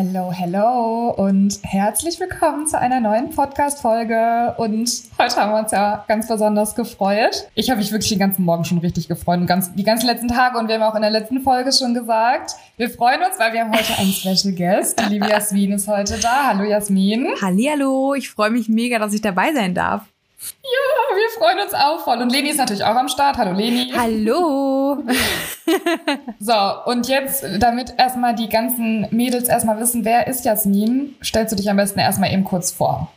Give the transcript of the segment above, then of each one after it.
Hello, hello und herzlich willkommen zu einer neuen Podcast-Folge. Und heute haben wir uns ja ganz besonders gefreut. Ich habe mich wirklich den ganzen Morgen schon richtig gefreut und ganz, die ganzen letzten Tage. Und wir haben auch in der letzten Folge schon gesagt, wir freuen uns, weil wir haben heute einen Special Guest. Die liebe Jasmin ist heute da. Hallo Jasmin. Hallihallo, ich freue mich mega, dass ich dabei sein darf. Ja, wir freuen uns auch voll. Und Leni ist natürlich auch am Start. Hallo Leni. Hallo. so, und jetzt, damit erstmal die ganzen Mädels erstmal wissen, wer ist Jasmin, stellst du dich am besten erstmal eben kurz vor.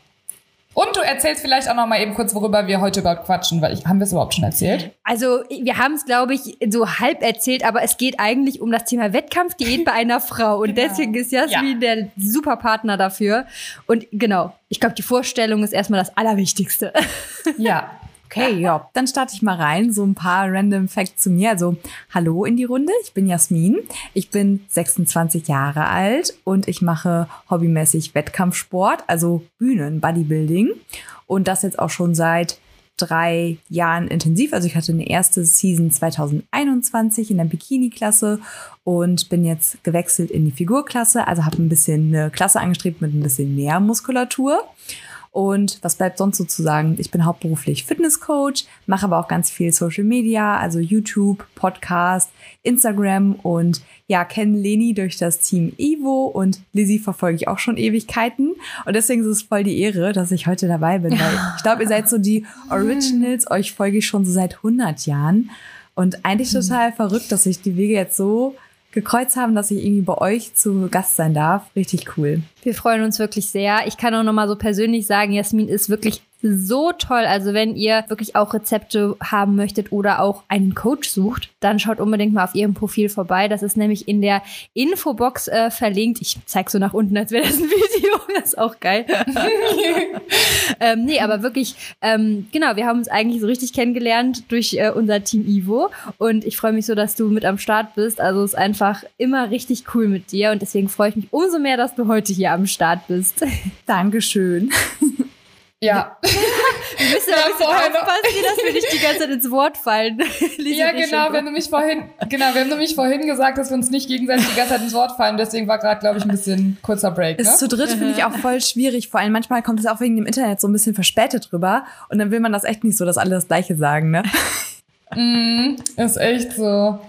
Und du erzählst vielleicht auch noch mal eben kurz, worüber wir heute überhaupt quatschen, weil ich, haben wir es überhaupt schon erzählt? Also wir haben es, glaube ich, so halb erzählt, aber es geht eigentlich um das Thema Wettkampfdiät bei einer Frau. Und genau. deswegen ist Jasmin ja. der super Partner dafür. Und genau, ich glaube, die Vorstellung ist erstmal das Allerwichtigste. Ja, Okay, ja, dann starte ich mal rein. So ein paar random Facts zu mir. Also, hallo in die Runde. Ich bin Jasmin. Ich bin 26 Jahre alt und ich mache hobbymäßig Wettkampfsport, also Bühnen, Bodybuilding. Und das jetzt auch schon seit drei Jahren intensiv. Also ich hatte eine erste Season 2021 in der Bikini-Klasse und bin jetzt gewechselt in die Figurklasse. Also habe ein bisschen eine Klasse angestrebt mit ein bisschen mehr Muskulatur. Und was bleibt sonst so zu sagen? Ich bin hauptberuflich Fitnesscoach, mache aber auch ganz viel Social Media, also YouTube, Podcast, Instagram und ja, kenne Leni durch das Team Evo und Lizzie verfolge ich auch schon Ewigkeiten. Und deswegen ist es voll die Ehre, dass ich heute dabei bin, weil ich glaube, ihr seid so die Originals, euch folge ich schon so seit 100 Jahren. Und eigentlich total verrückt, dass sich die Wege jetzt so gekreuzt haben, dass ich irgendwie bei euch zu Gast sein darf. Richtig cool. Wir freuen uns wirklich sehr. Ich kann auch noch mal so persönlich sagen, Jasmin ist wirklich so toll. Also wenn ihr wirklich auch Rezepte haben möchtet oder auch einen Coach sucht, dann schaut unbedingt mal auf ihrem Profil vorbei. Das ist nämlich in der Infobox äh, verlinkt. Ich zeig so nach unten, als wäre das ein Video. Das ist auch geil. ähm, nee, aber wirklich, ähm, genau, wir haben uns eigentlich so richtig kennengelernt durch äh, unser Team Ivo. Und ich freue mich so, dass du mit am Start bist. Also es ist einfach immer richtig cool mit dir. Und deswegen freue ich mich umso mehr, dass du heute hier am Start bist. Dankeschön. Ja. Wir müssen ja, ein bisschen aufpassen, dass wir nicht die ganze Zeit ins Wort fallen. ja, genau, wenn du mich vorhin, genau, wir haben nämlich vorhin gesagt, dass wir uns nicht gegenseitig die ganze Zeit ins Wort fallen, deswegen war gerade, glaube ich, ein bisschen kurzer Break. Ne? Ist zu dritt finde ich auch voll schwierig, vor allem manchmal kommt es auch wegen dem Internet so ein bisschen verspätet rüber und dann will man das echt nicht so, dass alle das Gleiche sagen, ne? Mm, ist echt so.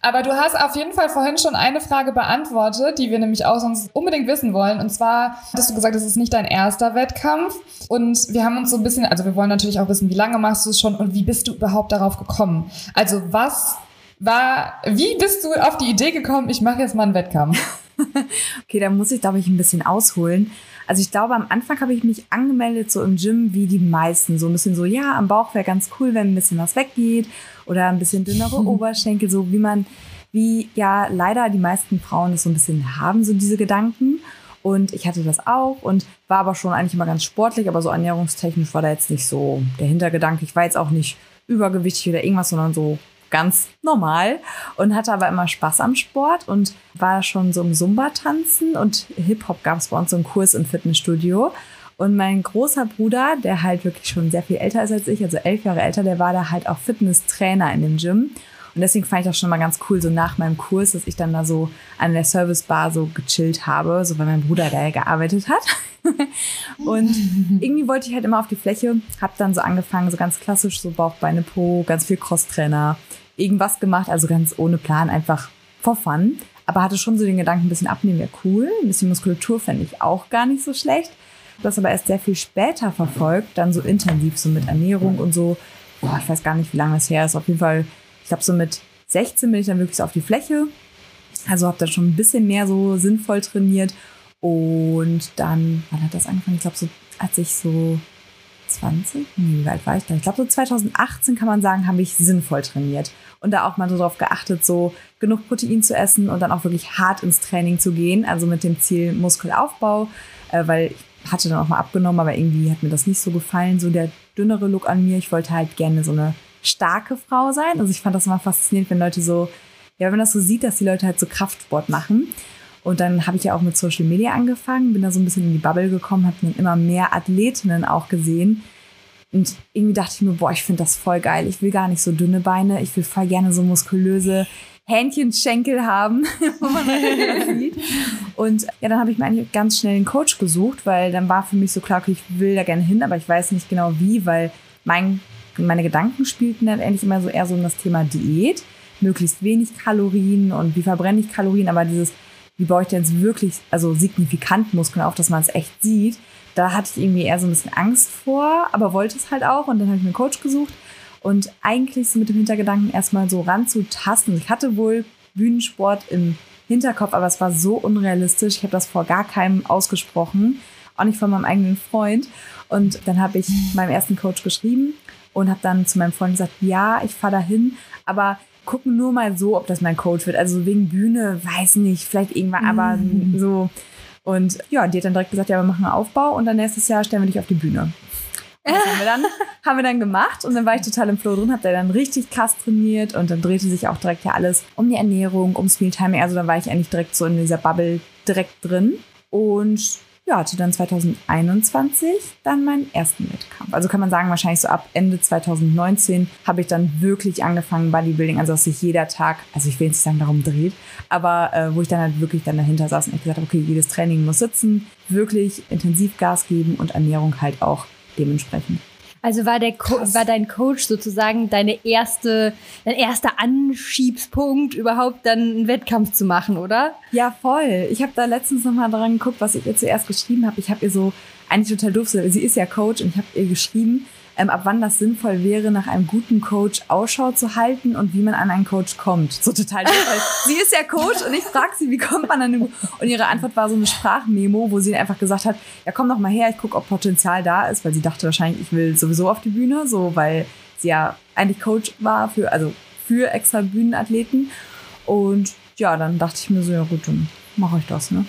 Aber du hast auf jeden Fall vorhin schon eine Frage beantwortet, die wir nämlich auch sonst unbedingt wissen wollen. Und zwar hattest du gesagt, es ist nicht dein erster Wettkampf. Und wir haben uns so ein bisschen, also wir wollen natürlich auch wissen, wie lange machst du es schon und wie bist du überhaupt darauf gekommen? Also was war, wie bist du auf die Idee gekommen, ich mache jetzt mal einen Wettkampf? okay, da muss ich, glaube ich, ein bisschen ausholen. Also ich glaube, am Anfang habe ich mich angemeldet, so im Gym wie die meisten. So ein bisschen so, ja, am Bauch wäre ganz cool, wenn ein bisschen was weggeht oder ein bisschen dünnere Oberschenkel, so wie man, wie ja leider die meisten Frauen es so ein bisschen haben, so diese Gedanken. Und ich hatte das auch und war aber schon eigentlich immer ganz sportlich, aber so ernährungstechnisch war da jetzt nicht so der Hintergedanke. Ich war jetzt auch nicht übergewichtig oder irgendwas, sondern so ganz normal und hatte aber immer Spaß am Sport und war schon so im Zumba-Tanzen und Hip-Hop gab es bei uns so einen Kurs im Fitnessstudio. Und mein großer Bruder, der halt wirklich schon sehr viel älter ist als ich, also elf Jahre älter, der war da halt auch Fitnesstrainer in dem Gym. Und deswegen fand ich das schon mal ganz cool, so nach meinem Kurs, dass ich dann da so an der Servicebar so gechillt habe, so weil mein Bruder da gearbeitet hat. und irgendwie wollte ich halt immer auf die Fläche, hab dann so angefangen, so ganz klassisch, so Bauch, Beine, Po, ganz viel Crosstrainer, irgendwas gemacht, also ganz ohne Plan, einfach for fun. Aber hatte schon so den Gedanken, ein bisschen abnehmen wäre cool, ein bisschen Muskulatur fände ich auch gar nicht so schlecht das aber erst sehr viel später verfolgt, dann so intensiv, so mit Ernährung und so. Boah, ich weiß gar nicht, wie lange das her ist. Auf jeden Fall, ich glaube, so mit 16 bin ich dann wirklich so auf die Fläche. Also habe dann schon ein bisschen mehr so sinnvoll trainiert. Und dann, wann hat das angefangen? Ich glaube, so, als ich so 20, nee, wie alt war ich da? Ich glaube, so 2018 kann man sagen, habe ich sinnvoll trainiert. Und da auch mal so darauf geachtet, so genug Protein zu essen und dann auch wirklich hart ins Training zu gehen. Also mit dem Ziel Muskelaufbau, äh, weil ich hatte dann auch mal abgenommen, aber irgendwie hat mir das nicht so gefallen, so der dünnere Look an mir. Ich wollte halt gerne so eine starke Frau sein. Also ich fand das immer faszinierend, wenn Leute so, ja, wenn man das so sieht, dass die Leute halt so Kraftsport machen. Und dann habe ich ja auch mit Social Media angefangen, bin da so ein bisschen in die Bubble gekommen, habe dann immer mehr Athletinnen auch gesehen. Und irgendwie dachte ich mir, boah, ich finde das voll geil. Ich will gar nicht so dünne Beine, ich will voll gerne so muskulöse Hähnchenschenkel haben, wo man das sieht. Und ja, dann habe ich mir eigentlich ganz schnell einen Coach gesucht, weil dann war für mich so klar, okay, ich will da gerne hin, aber ich weiß nicht genau wie, weil mein, meine Gedanken spielten dann eigentlich immer so eher so um das Thema Diät, möglichst wenig Kalorien und wie verbrenne ich Kalorien, aber dieses, wie baue ich denn jetzt wirklich, also signifikant Muskeln auf, dass man es echt sieht, da hatte ich irgendwie eher so ein bisschen Angst vor, aber wollte es halt auch und dann habe ich mir einen Coach gesucht und eigentlich so mit dem Hintergedanken erstmal so ranzutasten. Ich hatte wohl Bühnensport im Hinterkopf, aber es war so unrealistisch. Ich habe das vor gar keinem ausgesprochen, auch nicht von meinem eigenen Freund. Und dann habe ich meinem ersten Coach geschrieben und habe dann zu meinem Freund gesagt, ja, ich fahre dahin, aber gucken nur mal so, ob das mein Coach wird. Also wegen Bühne, weiß nicht, vielleicht irgendwann, aber mhm. so. Und ja, die hat dann direkt gesagt, ja, wir machen einen Aufbau und dann nächstes Jahr stellen wir dich auf die Bühne. Und das haben wir dann, haben wir dann gemacht und dann war ich total im Flow drin, hab da dann richtig krass trainiert und dann drehte sich auch direkt ja alles um die Ernährung, ums Mealtiming. Also dann war ich eigentlich direkt so in dieser Bubble direkt drin und ja, hatte dann 2021 dann meinen ersten Wettkampf. Also kann man sagen, wahrscheinlich so ab Ende 2019 habe ich dann wirklich angefangen Bodybuilding, also dass sich jeder Tag, also ich will nicht sagen, darum dreht, aber äh, wo ich dann halt wirklich dann dahinter saß und ich gesagt habe, okay, jedes Training muss sitzen, wirklich intensiv Gas geben und Ernährung halt auch dementsprechend. Also war der Co war dein Coach sozusagen deine erste, dein erster Anschiebspunkt, überhaupt dann einen Wettkampf zu machen, oder? Ja, voll. Ich habe da letztens nochmal dran geguckt, was ich ihr zuerst geschrieben habe. Ich habe ihr so, eigentlich total doof, sie ist ja Coach und ich habe ihr geschrieben, ähm, ab wann das sinnvoll wäre, nach einem guten Coach Ausschau zu halten und wie man an einen Coach kommt. So total. sie ist ja Coach und ich frage sie, wie kommt man an den Und ihre Antwort war so eine Sprachmemo, wo sie einfach gesagt hat, ja komm doch mal her, ich gucke, ob Potenzial da ist, weil sie dachte wahrscheinlich, ich will sowieso auf die Bühne, so weil sie ja eigentlich Coach war für, also für extra Bühnenathleten. Und ja, dann dachte ich mir so, ja gut, dann mache ich das, ne?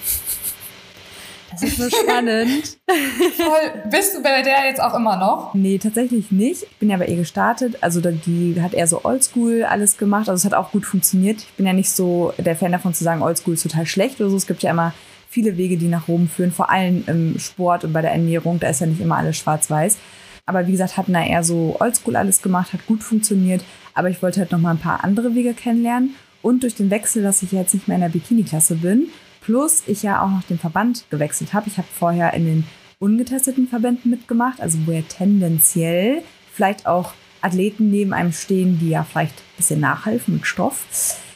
Das ist so spannend. Voll. Bist du bei der jetzt auch immer noch? Nee, tatsächlich nicht. Ich bin ja bei ihr gestartet. Also die hat eher so oldschool alles gemacht. Also es hat auch gut funktioniert. Ich bin ja nicht so der Fan davon zu sagen, oldschool ist total schlecht oder so. Es gibt ja immer viele Wege, die nach Rom führen, vor allem im Sport und bei der Ernährung. Da ist ja nicht immer alles schwarz-weiß. Aber wie gesagt, hatten da eher so oldschool alles gemacht, hat gut funktioniert. Aber ich wollte halt noch mal ein paar andere Wege kennenlernen. Und durch den Wechsel, dass ich jetzt nicht mehr in der Bikini-Klasse bin, Plus ich ja auch noch den Verband gewechselt habe. Ich habe vorher in den ungetesteten Verbänden mitgemacht, also wo ja tendenziell vielleicht auch Athleten neben einem stehen, die ja vielleicht ein bisschen nachhelfen mit Stoff,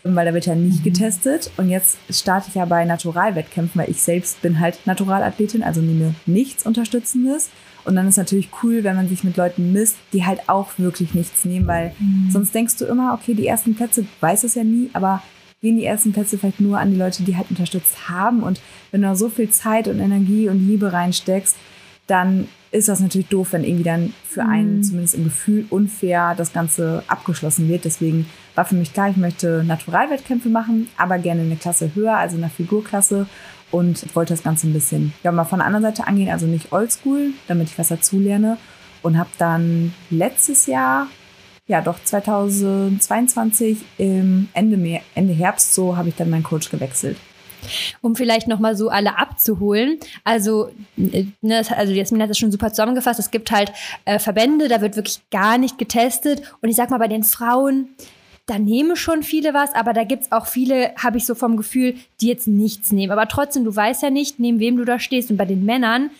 weil da wird ja nicht mhm. getestet. Und jetzt starte ich ja bei Naturalwettkämpfen, weil ich selbst bin halt Naturalathletin, also nehme nichts Unterstützendes. Und dann ist natürlich cool, wenn man sich mit Leuten misst, die halt auch wirklich nichts nehmen, weil mhm. sonst denkst du immer, okay, die ersten Plätze, weiß es ja nie, aber gehen die ersten Plätze vielleicht nur an die Leute, die halt unterstützt haben. Und wenn du so viel Zeit und Energie und Liebe reinsteckst, dann ist das natürlich doof, wenn irgendwie dann für einen, mhm. zumindest im Gefühl, unfair das Ganze abgeschlossen wird. Deswegen war für mich klar, ich möchte Naturalwettkämpfe machen, aber gerne eine Klasse höher, also eine Figurklasse. Und wollte das Ganze ein bisschen ja, mal von der anderen Seite angehen, also nicht oldschool, damit ich was dazulerne. Und habe dann letztes Jahr ja doch 2022 im Ende, Ende Herbst so habe ich dann meinen Coach gewechselt. Um vielleicht nochmal so alle abzuholen. Also, äh, ne, also Jasmin hat das schon super zusammengefasst. Es gibt halt äh, Verbände, da wird wirklich gar nicht getestet. Und ich sag mal, bei den Frauen, da nehmen schon viele was, aber da gibt's auch viele, habe ich so vom Gefühl, die jetzt nichts nehmen. Aber trotzdem, du weißt ja nicht, neben wem du da stehst. Und bei den Männern,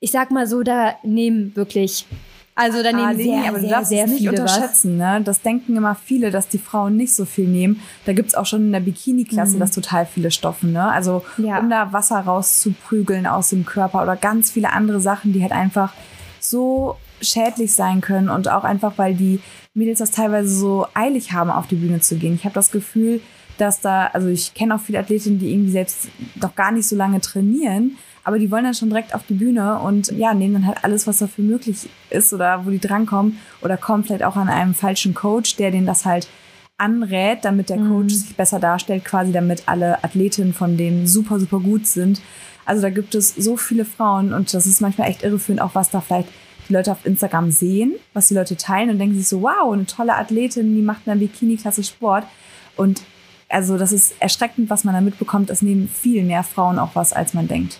ich sag mal so, da nehmen wirklich also dann nehmen sehr, aber du sehr, sehr, nicht unterschätzen. Ne? Das denken immer viele, dass die Frauen nicht so viel nehmen. Da gibt's auch schon in der Bikini-Klasse mhm. das total viele Stoffe. Ne? Also ja. um da Wasser rauszuprügeln aus dem Körper oder ganz viele andere Sachen, die halt einfach so schädlich sein können und auch einfach, weil die Mädels das teilweise so eilig haben, auf die Bühne zu gehen. Ich habe das Gefühl, dass da, also ich kenne auch viele Athletinnen, die irgendwie selbst noch gar nicht so lange trainieren, aber die wollen dann schon direkt auf die Bühne und ja, nehmen dann halt alles, was dafür möglich ist oder wo die drankommen oder kommen vielleicht auch an einem falschen Coach, der denen das halt anrät, damit der Coach mhm. sich besser darstellt, quasi damit alle Athletinnen von denen super, super gut sind. Also da gibt es so viele Frauen und das ist manchmal echt irreführend, auch was da vielleicht die Leute auf Instagram sehen, was die Leute teilen und denken sich so, wow, eine tolle Athletin, die macht in der Bikini-Klasse Sport. Und also das ist erschreckend, was man da mitbekommt. Es nehmen viel mehr Frauen auch was, als man denkt.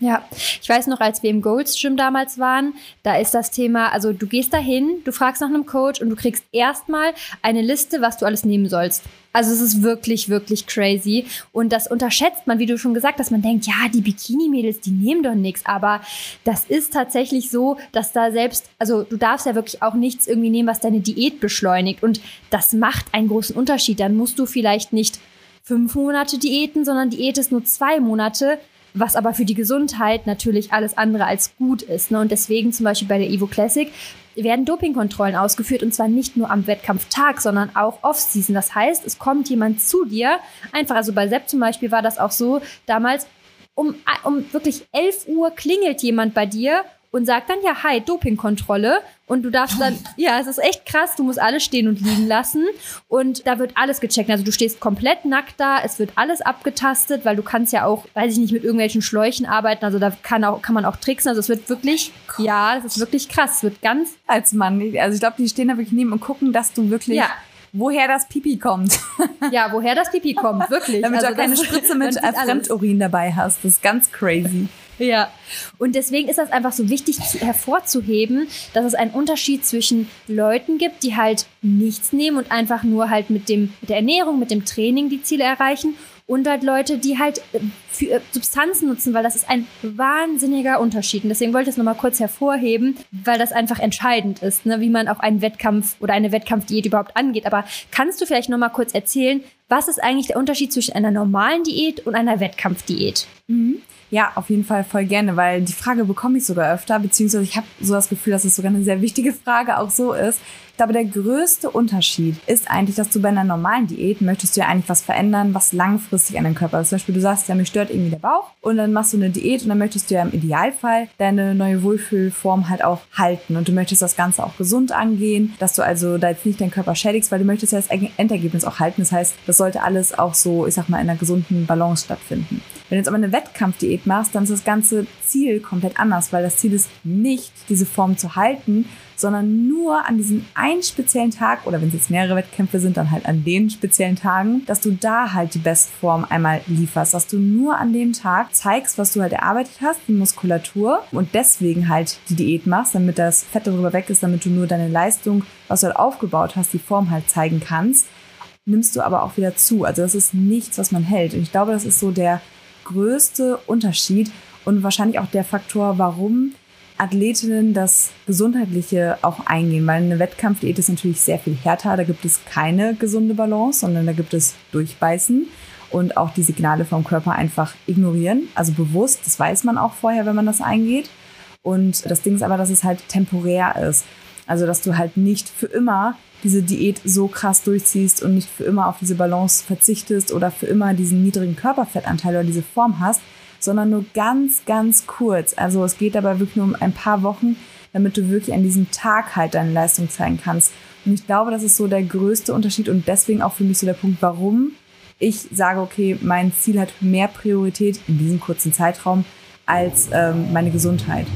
Ja, ich weiß noch, als wir im Golds Gym damals waren, da ist das Thema, also du gehst dahin, du fragst nach einem Coach und du kriegst erstmal eine Liste, was du alles nehmen sollst. Also es ist wirklich, wirklich crazy. Und das unterschätzt man, wie du schon gesagt hast. Man denkt, ja, die Bikini-Mädels, die nehmen doch nichts. Aber das ist tatsächlich so, dass da selbst, also du darfst ja wirklich auch nichts irgendwie nehmen, was deine Diät beschleunigt. Und das macht einen großen Unterschied. Dann musst du vielleicht nicht fünf Monate Diäten, sondern Diät ist nur zwei Monate was aber für die Gesundheit natürlich alles andere als gut ist. Ne? Und deswegen zum Beispiel bei der Evo Classic werden Dopingkontrollen ausgeführt und zwar nicht nur am Wettkampftag, sondern auch off-season. Das heißt, es kommt jemand zu dir, einfach, also bei Sepp zum Beispiel war das auch so damals, um, um wirklich 11 Uhr klingelt jemand bei dir und sagt dann ja, hi, Dopingkontrolle. Und du darfst dann, ja, es ist echt krass, du musst alles stehen und liegen lassen. Und da wird alles gecheckt. Also du stehst komplett nackt da, es wird alles abgetastet, weil du kannst ja auch, weiß ich nicht, mit irgendwelchen Schläuchen arbeiten. Also da kann, auch, kann man auch tricksen. Also es wird wirklich, ja, es ist wirklich krass. Es wird ganz. Als Mann. Also ich glaube, die stehen da wirklich neben und gucken, dass du wirklich. Ja woher das Pipi kommt. Ja, woher das Pipi kommt, wirklich. Damit also du auch keine Spritze mit Fremdurin dabei hast. Das ist ganz crazy. Ja, und deswegen ist das einfach so wichtig hervorzuheben, dass es einen Unterschied zwischen Leuten gibt, die halt nichts nehmen und einfach nur halt mit, dem, mit der Ernährung, mit dem Training die Ziele erreichen und halt Leute, die halt äh, für äh, Substanzen nutzen, weil das ist ein wahnsinniger Unterschied. Und deswegen wollte ich es nochmal kurz hervorheben, weil das einfach entscheidend ist, ne, wie man auch einen Wettkampf oder eine Wettkampfdiät überhaupt angeht. Aber kannst du vielleicht nochmal kurz erzählen, was ist eigentlich der Unterschied zwischen einer normalen Diät und einer Wettkampfdiät? Mhm. Ja, auf jeden Fall voll gerne, weil die Frage bekomme ich sogar öfter, beziehungsweise ich habe so das Gefühl, dass es sogar eine sehr wichtige Frage auch so ist. Glaube, der größte Unterschied ist eigentlich, dass du bei einer normalen Diät möchtest du ja eigentlich was verändern, was langfristig an deinem Körper ist. Zum Beispiel, du sagst ja, mich stört irgendwie der Bauch und dann machst du eine Diät und dann möchtest du ja im Idealfall deine neue Wohlfühlform halt auch halten und du möchtest das Ganze auch gesund angehen, dass du also da jetzt nicht deinen Körper schädigst, weil du möchtest ja das Endergebnis auch halten. Das heißt, das sollte alles auch so, ich sag mal, in einer gesunden Balance stattfinden. Wenn du jetzt aber eine Wettkampfdiät machst, dann ist das ganze Ziel komplett anders, weil das Ziel ist nicht, diese Form zu halten, sondern nur an diesem einen speziellen Tag oder wenn es jetzt mehrere Wettkämpfe sind, dann halt an den speziellen Tagen, dass du da halt die Bestform einmal lieferst, dass du nur an dem Tag zeigst, was du halt erarbeitet hast, die Muskulatur und deswegen halt die Diät machst, damit das Fett darüber weg ist, damit du nur deine Leistung, was du halt aufgebaut hast, die Form halt zeigen kannst nimmst du aber auch wieder zu. Also das ist nichts, was man hält. Und ich glaube, das ist so der größte Unterschied und wahrscheinlich auch der Faktor, warum Athletinnen das Gesundheitliche auch eingehen, weil eine Wettkampfdiät ist natürlich sehr viel härter. Da gibt es keine gesunde Balance, sondern da gibt es Durchbeißen und auch die Signale vom Körper einfach ignorieren. Also bewusst, das weiß man auch vorher, wenn man das eingeht. Und das Ding ist aber, dass es halt temporär ist. Also, dass du halt nicht für immer diese Diät so krass durchziehst und nicht für immer auf diese Balance verzichtest oder für immer diesen niedrigen Körperfettanteil oder diese Form hast, sondern nur ganz, ganz kurz. Also es geht dabei wirklich nur um ein paar Wochen, damit du wirklich an diesem Tag halt deine Leistung zeigen kannst. Und ich glaube, das ist so der größte Unterschied und deswegen auch für mich so der Punkt, warum ich sage, okay, mein Ziel hat mehr Priorität in diesem kurzen Zeitraum als ähm, meine Gesundheit.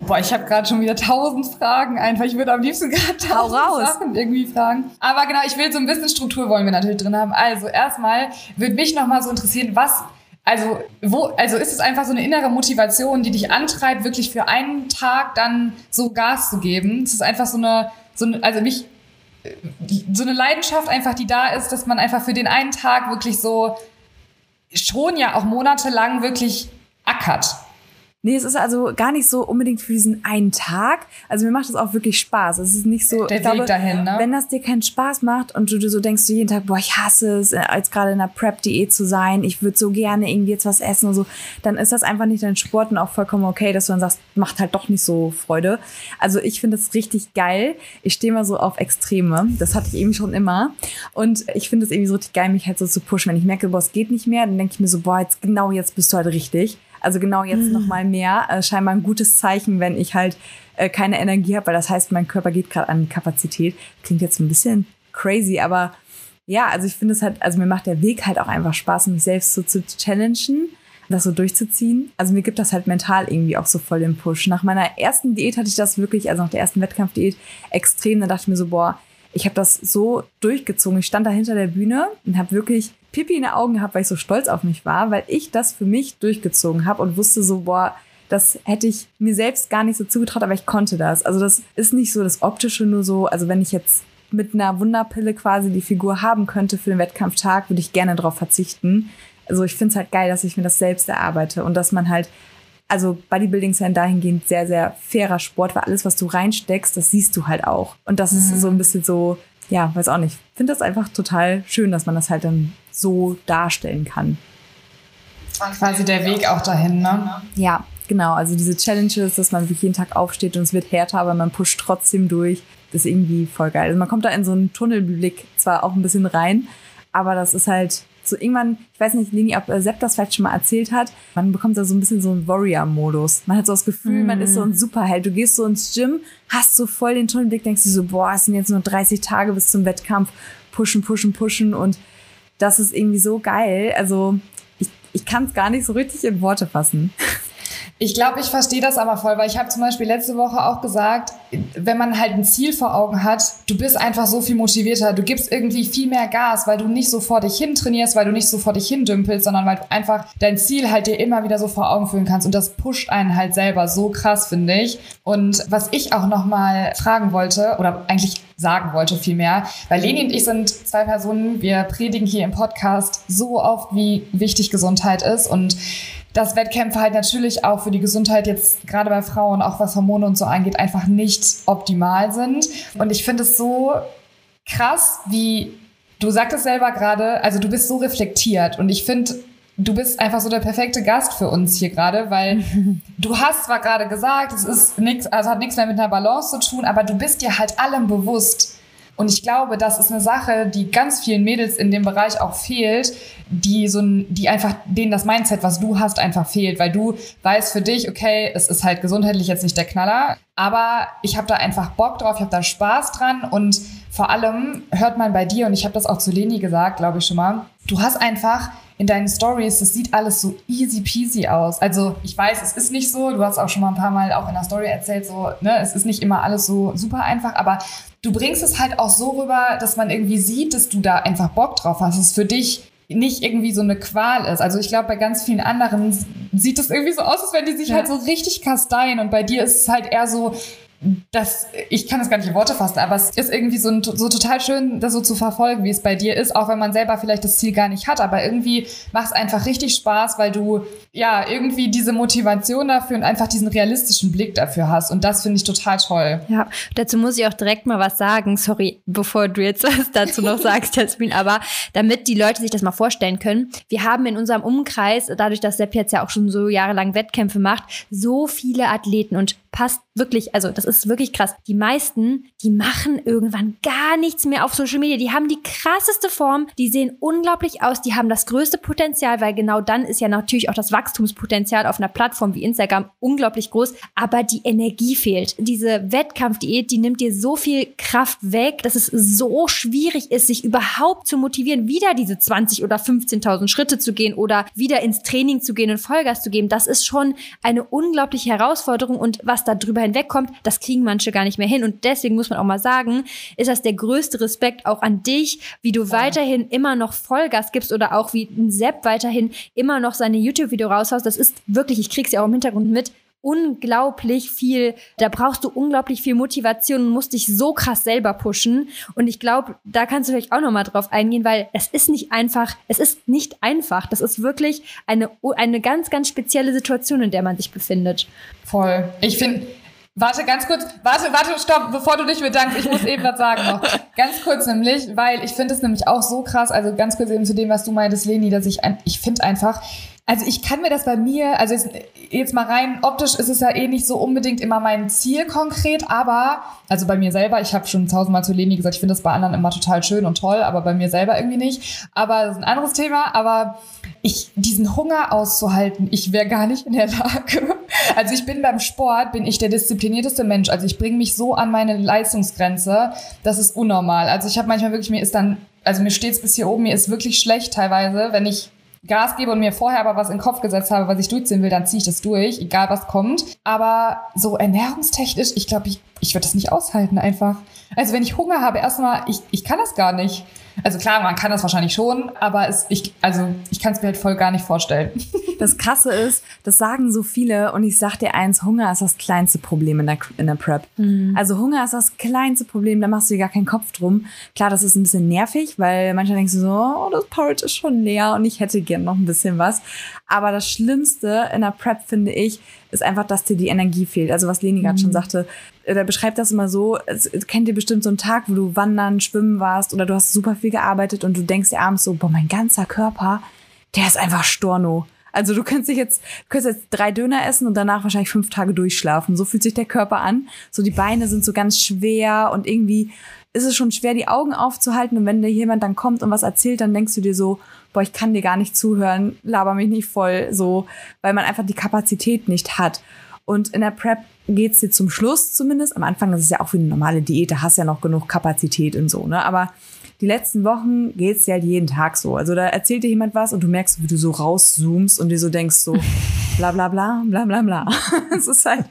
Boah, ich habe gerade schon wieder tausend Fragen einfach. Ich würde am liebsten gerade tausend Sachen irgendwie fragen. Aber genau, ich will so ein bisschen Struktur wollen wir natürlich drin haben. Also erstmal würde mich nochmal so interessieren, was also, wo, also ist es einfach so eine innere Motivation, die dich antreibt, wirklich für einen Tag dann so Gas zu geben? Es ist einfach so eine, so eine, also mich, so eine Leidenschaft einfach, die da ist, dass man einfach für den einen Tag wirklich so schon ja auch monatelang wirklich ackert. Nee, es ist also gar nicht so unbedingt für diesen einen Tag. Also mir macht das auch wirklich Spaß. Es ist nicht so, der Weg glaube, dahin, ne? wenn das dir keinen Spaß macht und du, du so denkst du jeden Tag, boah, ich hasse es, als gerade in einer Prep-Diät zu sein, ich würde so gerne irgendwie jetzt was essen und so, dann ist das einfach nicht dein Sport und auch vollkommen okay, dass du dann sagst, macht halt doch nicht so Freude. Also ich finde das richtig geil. Ich stehe mal so auf Extreme. Das hatte ich eben schon immer. Und ich finde es irgendwie so richtig geil, mich halt so zu pushen. Wenn ich merke, boah, es geht nicht mehr, dann denke ich mir so, boah, jetzt genau jetzt bist du halt richtig. Also genau jetzt mhm. noch mal mehr. Äh, scheinbar ein gutes Zeichen, wenn ich halt äh, keine Energie habe, weil das heißt, mein Körper geht gerade an Kapazität. Klingt jetzt ein bisschen crazy, aber ja, also ich finde es halt, also mir macht der Weg halt auch einfach Spaß, mich selbst so zu challengen, das so durchzuziehen. Also mir gibt das halt mental irgendwie auch so voll den Push. Nach meiner ersten Diät hatte ich das wirklich, also nach der ersten Wettkampfdiät, extrem. Da dachte ich mir so, boah, ich habe das so durchgezogen. Ich stand da hinter der Bühne und habe wirklich Pipi in den Augen gehabt, weil ich so stolz auf mich war, weil ich das für mich durchgezogen habe und wusste so, boah, das hätte ich mir selbst gar nicht so zugetraut, aber ich konnte das. Also das ist nicht so das Optische nur so, also wenn ich jetzt mit einer Wunderpille quasi die Figur haben könnte für den Wettkampftag, würde ich gerne darauf verzichten. Also ich finde es halt geil, dass ich mir das selbst erarbeite und dass man halt, also Bodybuilding ist ja dahingehend sehr, sehr fairer Sport, weil alles, was du reinsteckst, das siehst du halt auch. Und das ist so ein bisschen so, ja, weiß auch nicht. Ich finde das einfach total schön, dass man das halt dann so darstellen kann. Quasi der Weg auch dahin, ne? Ja, genau. Also diese Challenges, dass man wirklich jeden Tag aufsteht und es wird härter, aber man pusht trotzdem durch. Das ist irgendwie voll geil. Also man kommt da in so einen Tunnelblick zwar auch ein bisschen rein, aber das ist halt so irgendwann, ich weiß nicht, Lini, ob äh, Sepp das vielleicht schon mal erzählt hat, man bekommt da so ein bisschen so einen Warrior-Modus. Man hat so das Gefühl, mm. man ist so ein Superheld. Du gehst so ins Gym, hast so voll den Tunnelblick, denkst du so, boah, es sind jetzt nur 30 Tage bis zum Wettkampf. Pushen, pushen, pushen und das ist irgendwie so geil. Also ich, ich kann es gar nicht so richtig in Worte fassen. Ich glaube, ich verstehe das aber voll, weil ich habe zum Beispiel letzte Woche auch gesagt, wenn man halt ein Ziel vor Augen hat, du bist einfach so viel motivierter, du gibst irgendwie viel mehr Gas, weil du nicht so vor dich hin trainierst, weil du nicht so vor dich hin dümpelst, sondern weil du einfach dein Ziel halt dir immer wieder so vor Augen führen kannst. Und das pusht einen halt selber so krass, finde ich. Und was ich auch nochmal fragen wollte oder eigentlich sagen wollte vielmehr, weil Leni und ich sind zwei Personen, wir predigen hier im Podcast so oft, wie wichtig Gesundheit ist. Und dass Wettkämpfe halt natürlich auch für die Gesundheit jetzt gerade bei Frauen, auch was Hormone und so angeht, einfach nicht optimal sind. Und ich finde es so krass, wie du sagtest selber gerade, also du bist so reflektiert und ich finde, du bist einfach so der perfekte Gast für uns hier gerade, weil du hast zwar gerade gesagt, es ist nichts, also hat nichts mehr mit einer Balance zu tun, aber du bist dir halt allem bewusst, und ich glaube, das ist eine Sache, die ganz vielen Mädels in dem Bereich auch fehlt, die so, die einfach, denen das Mindset, was du hast, einfach fehlt, weil du weißt für dich, okay, es ist halt gesundheitlich jetzt nicht der Knaller, aber ich habe da einfach Bock drauf, ich habe da Spaß dran und vor allem hört man bei dir, und ich habe das auch zu Leni gesagt, glaube ich schon mal, du hast einfach in deinen Stories, das sieht alles so easy peasy aus. Also ich weiß, es ist nicht so, du hast auch schon mal ein paar Mal auch in der Story erzählt, so, ne, es ist nicht immer alles so super einfach, aber du bringst es halt auch so rüber, dass man irgendwie sieht, dass du da einfach Bock drauf hast. Es für dich nicht irgendwie so eine Qual ist. Also ich glaube, bei ganz vielen anderen sieht es irgendwie so aus, als wenn die sich ja. halt so richtig kasteien und bei dir ist es halt eher so, das, ich kann das gar nicht in Worte fassen, aber es ist irgendwie so, so total schön, das so zu verfolgen, wie es bei dir ist, auch wenn man selber vielleicht das Ziel gar nicht hat, aber irgendwie macht es einfach richtig Spaß, weil du ja irgendwie diese Motivation dafür und einfach diesen realistischen Blick dafür hast. Und das finde ich total toll. Ja, dazu muss ich auch direkt mal was sagen, sorry, bevor du jetzt was dazu noch sagst, Jasmin, aber damit die Leute sich das mal vorstellen können, wir haben in unserem Umkreis, dadurch, dass Sepp jetzt ja auch schon so jahrelang Wettkämpfe macht, so viele Athleten. Und passt wirklich, also das ist wirklich krass. Die meisten, die machen irgendwann gar nichts mehr auf Social Media. Die haben die krasseste Form, die sehen unglaublich aus, die haben das größte Potenzial, weil genau dann ist ja natürlich auch das Wachstumspotenzial auf einer Plattform wie Instagram unglaublich groß, aber die Energie fehlt. Diese Wettkampfdiät, die nimmt dir so viel Kraft weg, dass es so schwierig ist, sich überhaupt zu motivieren, wieder diese 20 oder 15.000 Schritte zu gehen oder wieder ins Training zu gehen und Vollgas zu geben. Das ist schon eine unglaubliche Herausforderung und was da drüber hinwegkommt, das kriegen manche gar nicht mehr hin. Und deswegen muss man auch mal sagen, ist das der größte Respekt auch an dich, wie du ja. weiterhin immer noch Vollgas gibst oder auch wie ein Sepp weiterhin immer noch seine YouTube-Video raushaust. Das ist wirklich, ich krieg's ja auch im Hintergrund mit, unglaublich viel, da brauchst du unglaublich viel Motivation und musst dich so krass selber pushen. Und ich glaube, da kannst du vielleicht auch nochmal drauf eingehen, weil es ist nicht einfach, es ist nicht einfach. Das ist wirklich eine, eine ganz, ganz spezielle Situation, in der man sich befindet. Voll. Ich finde, Warte, ganz kurz, warte, warte, stopp, bevor du dich bedankst, ich muss eben was sagen noch. Ganz kurz nämlich, weil ich finde es nämlich auch so krass, also ganz kurz eben zu dem, was du meintest, Leni, dass ich, ein, ich finde einfach, also ich kann mir das bei mir, also jetzt, jetzt, mal rein optisch ist es ja eh nicht so unbedingt immer mein Ziel konkret, aber also bei mir selber, ich habe schon tausendmal zu Leni gesagt, ich finde das bei anderen immer total schön und toll, aber bei mir selber irgendwie nicht. Aber das ist ein anderes Thema. Aber ich diesen Hunger auszuhalten, ich wäre gar nicht in der Lage. Also ich bin beim Sport, bin ich der disziplinierteste Mensch. Also ich bringe mich so an meine Leistungsgrenze, das ist unnormal. Also ich habe manchmal wirklich mir ist dann also mir steht's bis hier oben, mir ist wirklich schlecht teilweise, wenn ich Gas gebe und mir vorher aber was in den Kopf gesetzt habe, was ich durchziehen will, dann ziehe ich das durch, egal was kommt. Aber so ernährungstechnisch, ich glaube, ich, ich würde das nicht aushalten einfach. Also wenn ich Hunger habe, erstmal, ich, ich kann das gar nicht. Also klar, man kann das wahrscheinlich schon, aber es, ich, also ich kann es mir halt voll gar nicht vorstellen. Das Krasse ist, das sagen so viele und ich sag dir eins, Hunger ist das kleinste Problem in der, in der Prep. Mhm. Also Hunger ist das kleinste Problem, da machst du dir gar keinen Kopf drum. Klar, das ist ein bisschen nervig, weil manchmal denkst du so, oh, das Porridge ist schon leer und ich hätte gern noch ein bisschen was. Aber das Schlimmste in der Prep, finde ich, ist einfach, dass dir die Energie fehlt. Also was Leni gerade mhm. schon sagte, der beschreibt das immer so, es, kennt ihr bestimmt so einen Tag, wo du wandern, schwimmen warst oder du hast super viel gearbeitet und du denkst dir abends so, boah, mein ganzer Körper, der ist einfach Storno. Also du könntest dich jetzt, du könntest jetzt drei Döner essen und danach wahrscheinlich fünf Tage durchschlafen. So fühlt sich der Körper an. So die Beine sind so ganz schwer und irgendwie ist es schon schwer, die Augen aufzuhalten. Und wenn dir jemand dann kommt und was erzählt, dann denkst du dir so, boah, ich kann dir gar nicht zuhören, laber mich nicht voll, so, weil man einfach die Kapazität nicht hat. Und in der Prep geht's dir zum Schluss zumindest. Am Anfang ist es ja auch wie eine normale Diät, da hast ja noch genug Kapazität und so, ne? Aber die letzten Wochen geht's dir halt jeden Tag so. Also da erzählt dir jemand was und du merkst, wie du so rauszoomst und dir so denkst so, bla bla bla, bla bla bla. Das ist halt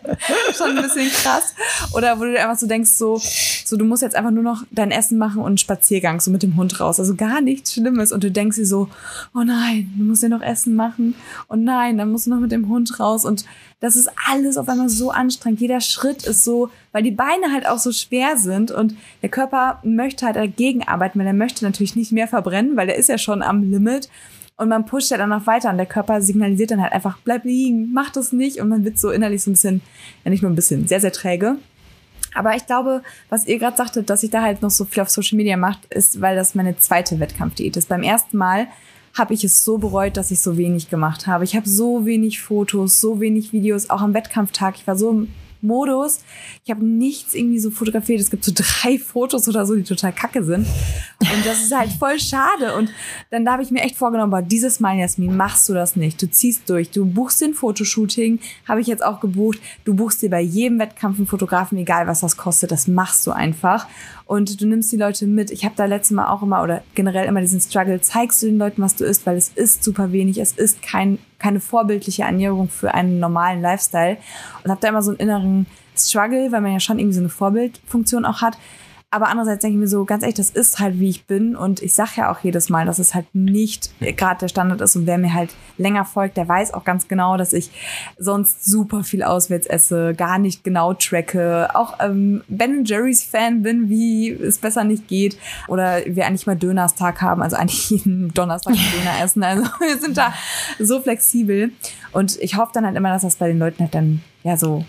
schon ein bisschen krass. Oder wo du dir einfach so denkst, so, so du musst jetzt einfach nur noch dein Essen machen und einen Spaziergang so mit dem Hund raus. Also gar nichts Schlimmes. Und du denkst dir so, oh nein, du musst ja noch Essen machen. Und nein, dann musst du noch mit dem Hund raus. Und das ist alles auf einmal so anstrengend. Jeder Schritt ist so, weil die Beine halt auch so schwer sind und der Körper möchte halt dagegen arbeiten, weil er möchte natürlich nicht mehr verbrennen, weil er ist ja schon am Limit. Und man pusht ja dann noch weiter und der Körper signalisiert dann halt einfach, bleib liegen, mach das nicht. Und man wird so innerlich so ein bisschen, ja nicht nur ein bisschen, sehr, sehr träge. Aber ich glaube, was ihr gerade sagtet, dass ich da halt noch so viel auf Social Media macht, ist, weil das meine zweite Wettkampfdiät ist. Beim ersten Mal habe ich es so bereut, dass ich so wenig gemacht habe. Ich habe so wenig Fotos, so wenig Videos, auch am Wettkampftag. Ich war so Modus. Ich habe nichts irgendwie so fotografiert. Es gibt so drei Fotos oder so, die total kacke sind. Und das ist halt voll schade. Und dann da habe ich mir echt vorgenommen, boah, dieses Mal, Jasmin, machst du das nicht. Du ziehst durch. Du buchst den Fotoshooting, habe ich jetzt auch gebucht. Du buchst dir bei jedem Wettkampf einen Fotografen, egal was das kostet. Das machst du einfach. Und du nimmst die Leute mit. Ich habe da letztes Mal auch immer oder generell immer diesen Struggle. Zeigst du den Leuten, was du isst, weil es ist super wenig. Es ist kein keine vorbildliche Ernährung für einen normalen Lifestyle und habe da immer so einen inneren Struggle, weil man ja schon irgendwie so eine Vorbildfunktion auch hat. Aber andererseits denke ich mir so, ganz ehrlich, das ist halt, wie ich bin. Und ich sage ja auch jedes Mal, dass es halt nicht gerade der Standard ist. Und wer mir halt länger folgt, der weiß auch ganz genau, dass ich sonst super viel auswärts esse, gar nicht genau tracke, auch ähm, Ben Jerry's Fan bin, wie es besser nicht geht. Oder wir eigentlich mal Dönerstag haben, also eigentlich jeden Donnerstag Döner essen. Also wir sind da so flexibel. Und ich hoffe dann halt immer, dass das bei den Leuten halt dann ja so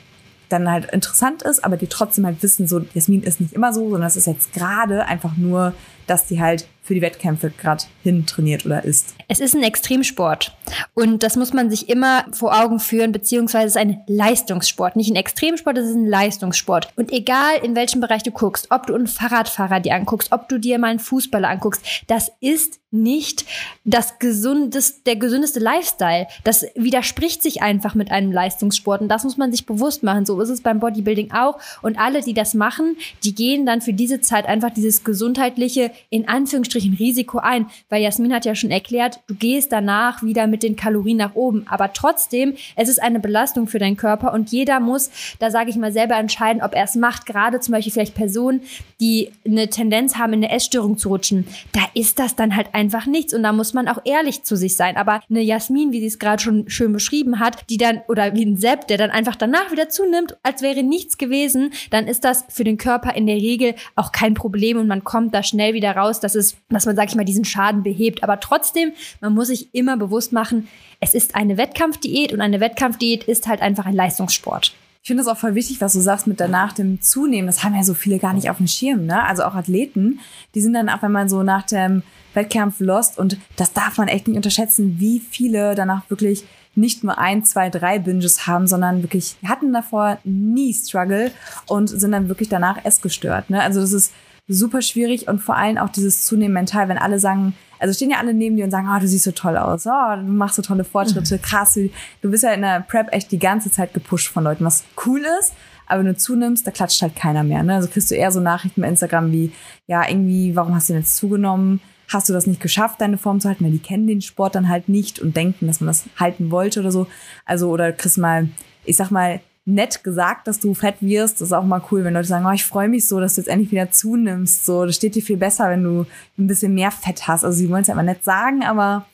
dann halt interessant ist, aber die trotzdem halt wissen, so Jasmin ist nicht immer so, sondern es ist jetzt gerade einfach nur, dass die halt für die Wettkämpfe gerade hin trainiert oder ist. Es ist ein Extremsport und das muss man sich immer vor Augen führen, beziehungsweise es ist ein Leistungssport. Nicht ein Extremsport, es ist ein Leistungssport. Und egal in welchem Bereich du guckst, ob du einen Fahrradfahrer dir anguckst, ob du dir mal einen Fußballer anguckst, das ist nicht das gesundeste, der gesündeste Lifestyle. Das widerspricht sich einfach mit einem Leistungssport und das muss man sich bewusst machen. So ist es beim Bodybuilding auch und alle, die das machen, die gehen dann für diese Zeit einfach dieses gesundheitliche, in Anführungsstrichen, Risiko ein, weil Jasmin hat ja schon erklärt, du gehst danach wieder mit den Kalorien nach oben, aber trotzdem, es ist eine Belastung für deinen Körper und jeder muss, da sage ich mal, selber entscheiden, ob er es macht, gerade zum Beispiel vielleicht Personen, die eine Tendenz haben, in eine Essstörung zu rutschen, da ist das dann halt einfach nichts. Und da muss man auch ehrlich zu sich sein. Aber eine Jasmin, wie sie es gerade schon schön beschrieben hat, die dann, oder wie ein Sepp, der dann einfach danach wieder zunimmt, als wäre nichts gewesen, dann ist das für den Körper in der Regel auch kein Problem und man kommt da schnell wieder raus, dass es, dass man, sag ich mal, diesen Schaden behebt. Aber trotzdem, man muss sich immer bewusst machen, es ist eine Wettkampfdiät und eine Wettkampfdiät ist halt einfach ein Leistungssport. Ich finde es auch voll wichtig, was du sagst mit danach dem Zunehmen. Das haben ja so viele gar nicht auf dem Schirm, ne? Also auch Athleten, die sind dann auch einmal so nach dem Wettkampf lost und das darf man echt nicht unterschätzen, wie viele danach wirklich nicht nur ein, zwei, drei Binges haben, sondern wirklich hatten davor nie Struggle und sind dann wirklich danach essgestört. Ne? Also das ist super schwierig und vor allem auch dieses Zunehmen mental, wenn alle sagen, also stehen ja alle neben dir und sagen, oh, du siehst so toll aus, oh, du machst so tolle Fortschritte, mhm. krass. Du bist ja in der Prep echt die ganze Zeit gepusht von Leuten, was cool ist. Aber wenn du zunimmst, da klatscht halt keiner mehr. Ne? Also kriegst du eher so Nachrichten bei Instagram wie, ja, irgendwie, warum hast du denn jetzt zugenommen? Hast du das nicht geschafft, deine Form zu halten? Weil die kennen den Sport dann halt nicht und denken, dass man das halten wollte oder so. Also, oder kriegst mal, ich sag mal, nett gesagt, dass du fett wirst. Das ist auch mal cool, wenn Leute sagen, oh, ich freue mich so, dass du jetzt endlich wieder zunimmst. So, das steht dir viel besser, wenn du ein bisschen mehr Fett hast. Also sie wollen es ja immer nett sagen, aber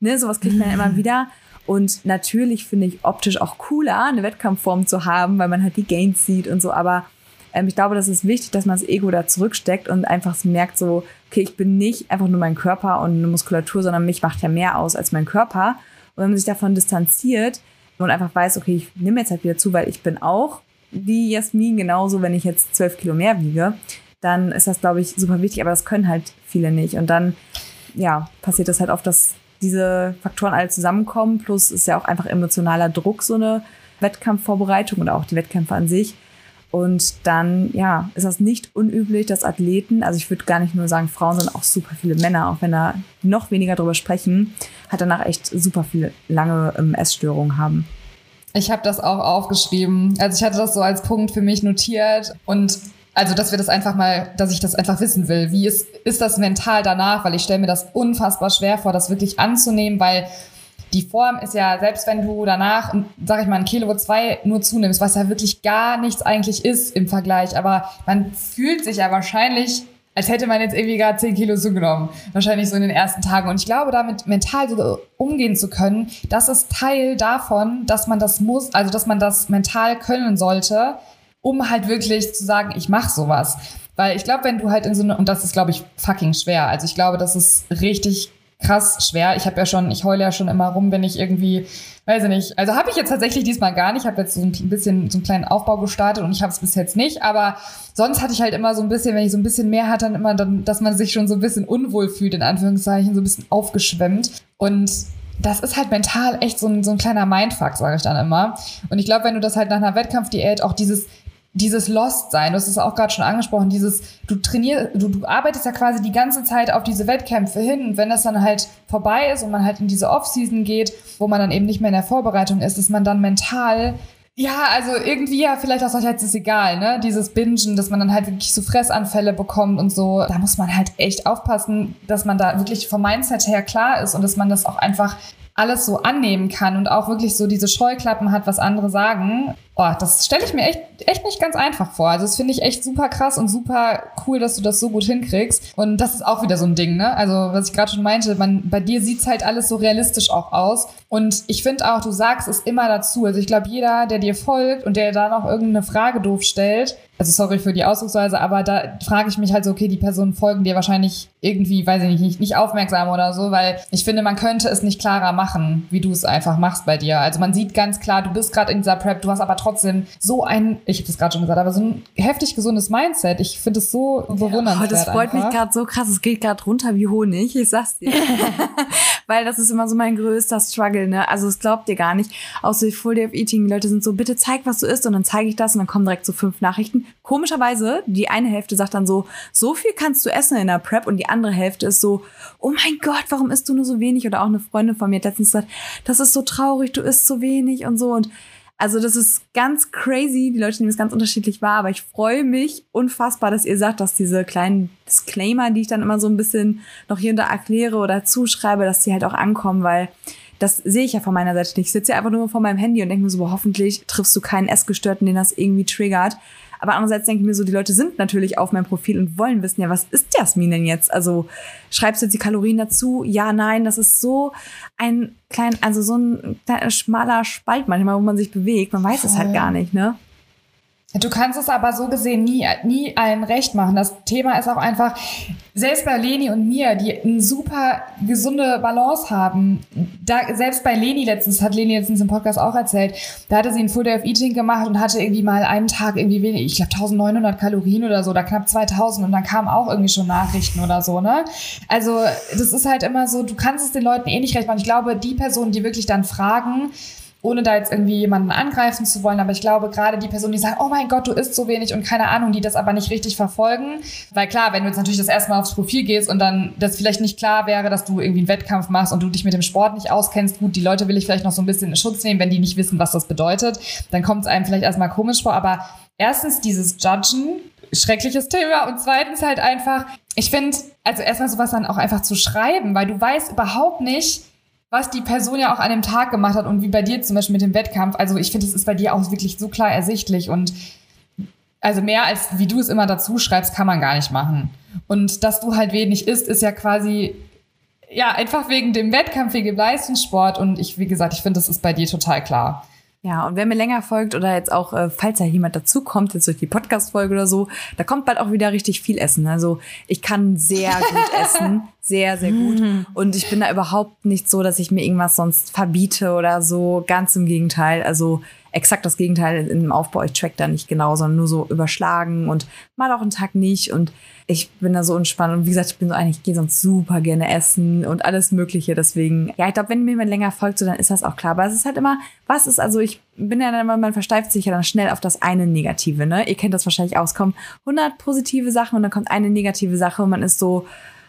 ne, sowas kriegt man ja immer wieder. Und natürlich finde ich optisch auch cooler, eine Wettkampfform zu haben, weil man halt die Gains sieht und so. Aber ähm, ich glaube, das ist wichtig, dass man das Ego da zurücksteckt und einfach merkt so, okay, ich bin nicht einfach nur mein Körper und eine Muskulatur, sondern mich macht ja mehr aus als mein Körper. Und wenn man sich davon distanziert, und einfach weiß, okay, ich nehme jetzt halt wieder zu, weil ich bin auch wie Jasmin, genauso, wenn ich jetzt zwölf Kilo mehr wiege, dann ist das, glaube ich, super wichtig, aber das können halt viele nicht. Und dann, ja, passiert das halt oft, dass diese Faktoren alle zusammenkommen, plus ist ja auch einfach emotionaler Druck, so eine Wettkampfvorbereitung oder auch die Wettkämpfe an sich. Und dann, ja, ist das nicht unüblich, dass Athleten, also ich würde gar nicht nur sagen Frauen, sondern auch super viele Männer, auch wenn da noch weniger drüber sprechen, hat danach echt super viele lange ähm, Essstörungen haben. Ich habe das auch aufgeschrieben. Also ich hatte das so als Punkt für mich notiert und also, dass wir das einfach mal, dass ich das einfach wissen will. Wie ist, ist das mental danach? Weil ich stelle mir das unfassbar schwer vor, das wirklich anzunehmen, weil die Form ist ja, selbst wenn du danach, sag ich mal, ein Kilo zwei nur zunimmst, was ja wirklich gar nichts eigentlich ist im Vergleich, aber man fühlt sich ja wahrscheinlich als hätte man jetzt irgendwie gerade 10 Kilo zugenommen. Wahrscheinlich so in den ersten Tagen. Und ich glaube, damit mental so umgehen zu können, das ist Teil davon, dass man das muss, also dass man das mental können sollte, um halt wirklich zu sagen, ich mache sowas. Weil ich glaube, wenn du halt in so eine, und das ist, glaube ich, fucking schwer. Also ich glaube, das ist richtig krass schwer. Ich habe ja schon, ich heule ja schon immer rum, wenn ich irgendwie, weiß ich nicht. Also habe ich jetzt tatsächlich diesmal gar nicht. Ich habe jetzt so ein bisschen so einen kleinen Aufbau gestartet und ich habe es bis jetzt nicht. Aber sonst hatte ich halt immer so ein bisschen, wenn ich so ein bisschen mehr hatte, dann immer, dann, dass man sich schon so ein bisschen unwohl fühlt, in Anführungszeichen, so ein bisschen aufgeschwemmt. Und das ist halt mental echt so ein, so ein kleiner Mindfuck, sage ich dann immer. Und ich glaube, wenn du das halt nach einer Wettkampfdiät auch dieses dieses Lost sein, du hast es auch gerade schon angesprochen, dieses, du trainierst, du, du arbeitest ja quasi die ganze Zeit auf diese Wettkämpfe hin und wenn das dann halt vorbei ist und man halt in diese Off-Season geht, wo man dann eben nicht mehr in der Vorbereitung ist, dass man dann mental ja, also irgendwie ja, vielleicht auch jetzt ist egal, ne? Dieses Bingen, dass man dann halt wirklich so Fressanfälle bekommt und so. Da muss man halt echt aufpassen, dass man da wirklich vom Mindset her klar ist und dass man das auch einfach alles so annehmen kann und auch wirklich so diese Scheuklappen hat, was andere sagen. Oh, das stelle ich mir echt, echt nicht ganz einfach vor. Also das finde ich echt super krass und super cool, dass du das so gut hinkriegst. Und das ist auch wieder so ein Ding, ne? Also was ich gerade schon meinte, man, bei dir sieht's halt alles so realistisch auch aus. Und ich finde auch, du sagst es immer dazu. Also ich glaube, jeder, der dir folgt und der da noch irgendeine Frage doof stellt, also sorry für die Ausdrucksweise, aber da frage ich mich halt so, okay, die Personen folgen dir wahrscheinlich irgendwie, weiß ich nicht, nicht aufmerksam oder so, weil ich finde, man könnte es nicht klarer machen, wie du es einfach machst bei dir. Also man sieht ganz klar, du bist gerade in dieser Prep, du hast aber trotzdem so ein, ich habe das gerade schon gesagt, aber so ein heftig gesundes Mindset. Ich finde es so bewundernswert. Oh, das freut einfach. mich gerade so krass, es geht gerade runter wie Honig, ich sag's dir. weil das ist immer so mein größter Struggle, ne? Also es glaubt ihr gar nicht. Auch so Full Day of Eating, die Leute sind so, bitte zeig, was du isst und dann zeige ich das und dann kommen direkt so fünf Nachrichten. Komischerweise, die eine Hälfte sagt dann so, so viel kannst du essen in der Prep und die andere Hälfte ist so, oh mein Gott, warum isst du nur so wenig? Oder auch eine Freundin von mir hat letztens gesagt, das ist so traurig, du isst so wenig und so und also das ist ganz crazy. Die Leute nehmen es ganz unterschiedlich wahr, aber ich freue mich unfassbar, dass ihr sagt, dass diese kleinen Disclaimer, die ich dann immer so ein bisschen noch hier und da erkläre oder zuschreibe, dass die halt auch ankommen, weil das sehe ich ja von meiner Seite nicht. Ich sitze ja einfach nur vor meinem Handy und denke mir so, hoffentlich triffst du keinen Essgestörten, den das irgendwie triggert. Aber andererseits denke ich mir so, die Leute sind natürlich auf meinem Profil und wollen wissen, ja, was ist Jasmin denn jetzt? Also schreibst du jetzt die Kalorien dazu? Ja, nein, das ist so ein klein, also so ein kleiner, schmaler Spalt manchmal, wo man sich bewegt. Man weiß es halt gar nicht, ne? Du kannst es aber so gesehen nie, nie allen recht machen. Das Thema ist auch einfach, selbst bei Leni und mir, die eine super gesunde Balance haben, da, selbst bei Leni letztens, hat Leni letztens im Podcast auch erzählt, da hatte sie ein Full Day of Eating gemacht und hatte irgendwie mal einen Tag irgendwie wenig, ich glaube 1900 Kalorien oder so, da knapp 2000 und dann kamen auch irgendwie schon Nachrichten oder so, ne? Also, das ist halt immer so, du kannst es den Leuten eh nicht recht machen. Ich glaube, die Personen, die wirklich dann fragen, ohne da jetzt irgendwie jemanden angreifen zu wollen, aber ich glaube, gerade die Personen, die sagen, oh mein Gott, du isst so wenig und keine Ahnung, die das aber nicht richtig verfolgen, weil klar, wenn du jetzt natürlich das erste Mal aufs Profil gehst und dann das vielleicht nicht klar wäre, dass du irgendwie einen Wettkampf machst und du dich mit dem Sport nicht auskennst, gut, die Leute will ich vielleicht noch so ein bisschen in Schutz nehmen, wenn die nicht wissen, was das bedeutet, dann kommt es einem vielleicht erstmal komisch vor, aber erstens dieses Judgen, schreckliches Thema. Und zweitens halt einfach, ich finde, also erstmal sowas dann auch einfach zu schreiben, weil du weißt überhaupt nicht, was die Person ja auch an dem Tag gemacht hat und wie bei dir zum Beispiel mit dem Wettkampf. Also ich finde, es ist bei dir auch wirklich so klar ersichtlich und also mehr als wie du es immer dazu schreibst, kann man gar nicht machen. Und dass du halt wenig isst, ist ja quasi ja einfach wegen dem Wettkampf, wegen dem Leistungssport. Und ich, wie gesagt, ich finde, das ist bei dir total klar. Ja, und wer mir länger folgt oder jetzt auch, äh, falls da jemand dazukommt, jetzt durch die Podcast-Folge oder so, da kommt bald auch wieder richtig viel Essen. Also ich kann sehr gut essen, sehr, sehr gut. Und ich bin da überhaupt nicht so, dass ich mir irgendwas sonst verbiete oder so. Ganz im Gegenteil. Also exakt das Gegenteil im Aufbau. Ich track da nicht genau, sondern nur so überschlagen und mal auch einen Tag nicht. Und ich bin da so entspannt. Und wie gesagt, ich bin so eigentlich, ich gehe sonst super gerne essen und alles Mögliche. Deswegen, ja, ich glaube, wenn mir jemand länger folgt, so, dann ist das auch klar. Aber es ist halt immer, was ist, also ich bin ja dann immer, man versteift sich ja dann schnell auf das eine Negative, ne? Ihr kennt das wahrscheinlich aus. Kommen 100 positive Sachen und dann kommt eine negative Sache und man ist so,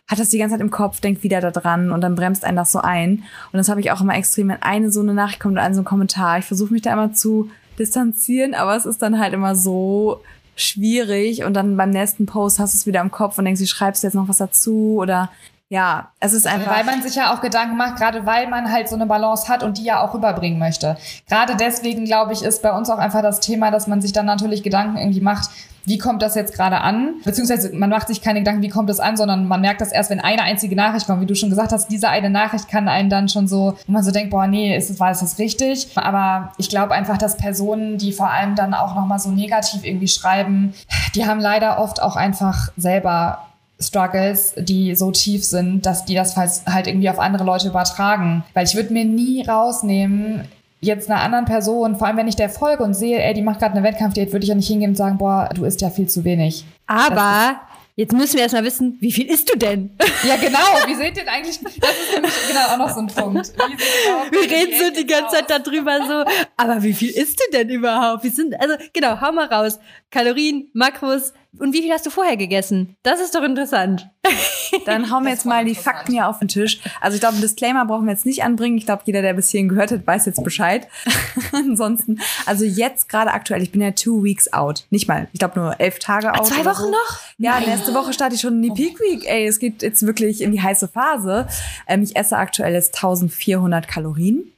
hat das die ganze Zeit im Kopf, denkt wieder da dran und dann bremst einen das so ein. Und das habe ich auch immer extrem, wenn eine so eine Nachricht kommt oder ein so ein Kommentar. Ich versuche mich da immer zu distanzieren, aber es ist dann halt immer so schwierig und dann beim nächsten Post hast du es wieder im Kopf und denkst, du schreibst jetzt noch was dazu oder ja, es ist einfach. Weil man sich ja auch Gedanken macht, gerade weil man halt so eine Balance hat und die ja auch rüberbringen möchte. Gerade deswegen, glaube ich, ist bei uns auch einfach das Thema, dass man sich dann natürlich Gedanken irgendwie macht, wie kommt das jetzt gerade an? Beziehungsweise man macht sich keine Gedanken, wie kommt das an, sondern man merkt das erst, wenn eine einzige Nachricht kommt. Wie du schon gesagt hast, diese eine Nachricht kann einen dann schon so, wo man so denkt, boah, nee, ist war das jetzt richtig? Aber ich glaube einfach, dass Personen, die vor allem dann auch nochmal so negativ irgendwie schreiben, die haben leider oft auch einfach selber Struggles, die so tief sind, dass die das halt irgendwie auf andere Leute übertragen. Weil ich würde mir nie rausnehmen, jetzt einer anderen Person, vor allem wenn ich der folge und sehe, ey, die macht gerade eine Wettkampfdiät, würde ich ja nicht hingehen und sagen, boah, du isst ja viel zu wenig. Aber Jetzt müssen wir erstmal wissen, wie viel isst du denn? Ja, genau. Wie seht ihr eigentlich? Das ist nämlich genau auch noch so ein Punkt. wir reden so die ganze Zeit darüber so. Aber wie viel isst du denn überhaupt? Wie sind, also, genau, hau mal raus. Kalorien, Makros, und wie viel hast du vorher gegessen? Das ist doch interessant. Dann hauen wir jetzt mal die Fakten hier auf den Tisch. Also ich glaube, ein Disclaimer brauchen wir jetzt nicht anbringen. Ich glaube, jeder, der bis hierhin gehört hat, weiß jetzt Bescheid. Ansonsten, also jetzt gerade aktuell, ich bin ja two weeks out. Nicht mal, ich glaube nur elf Tage out. Zwei Wochen so. noch? Ja, Nein. nächste Woche starte ich schon in die Peak Week. Ey, es geht jetzt wirklich in die heiße Phase. Ähm, ich esse aktuell jetzt 1400 Kalorien.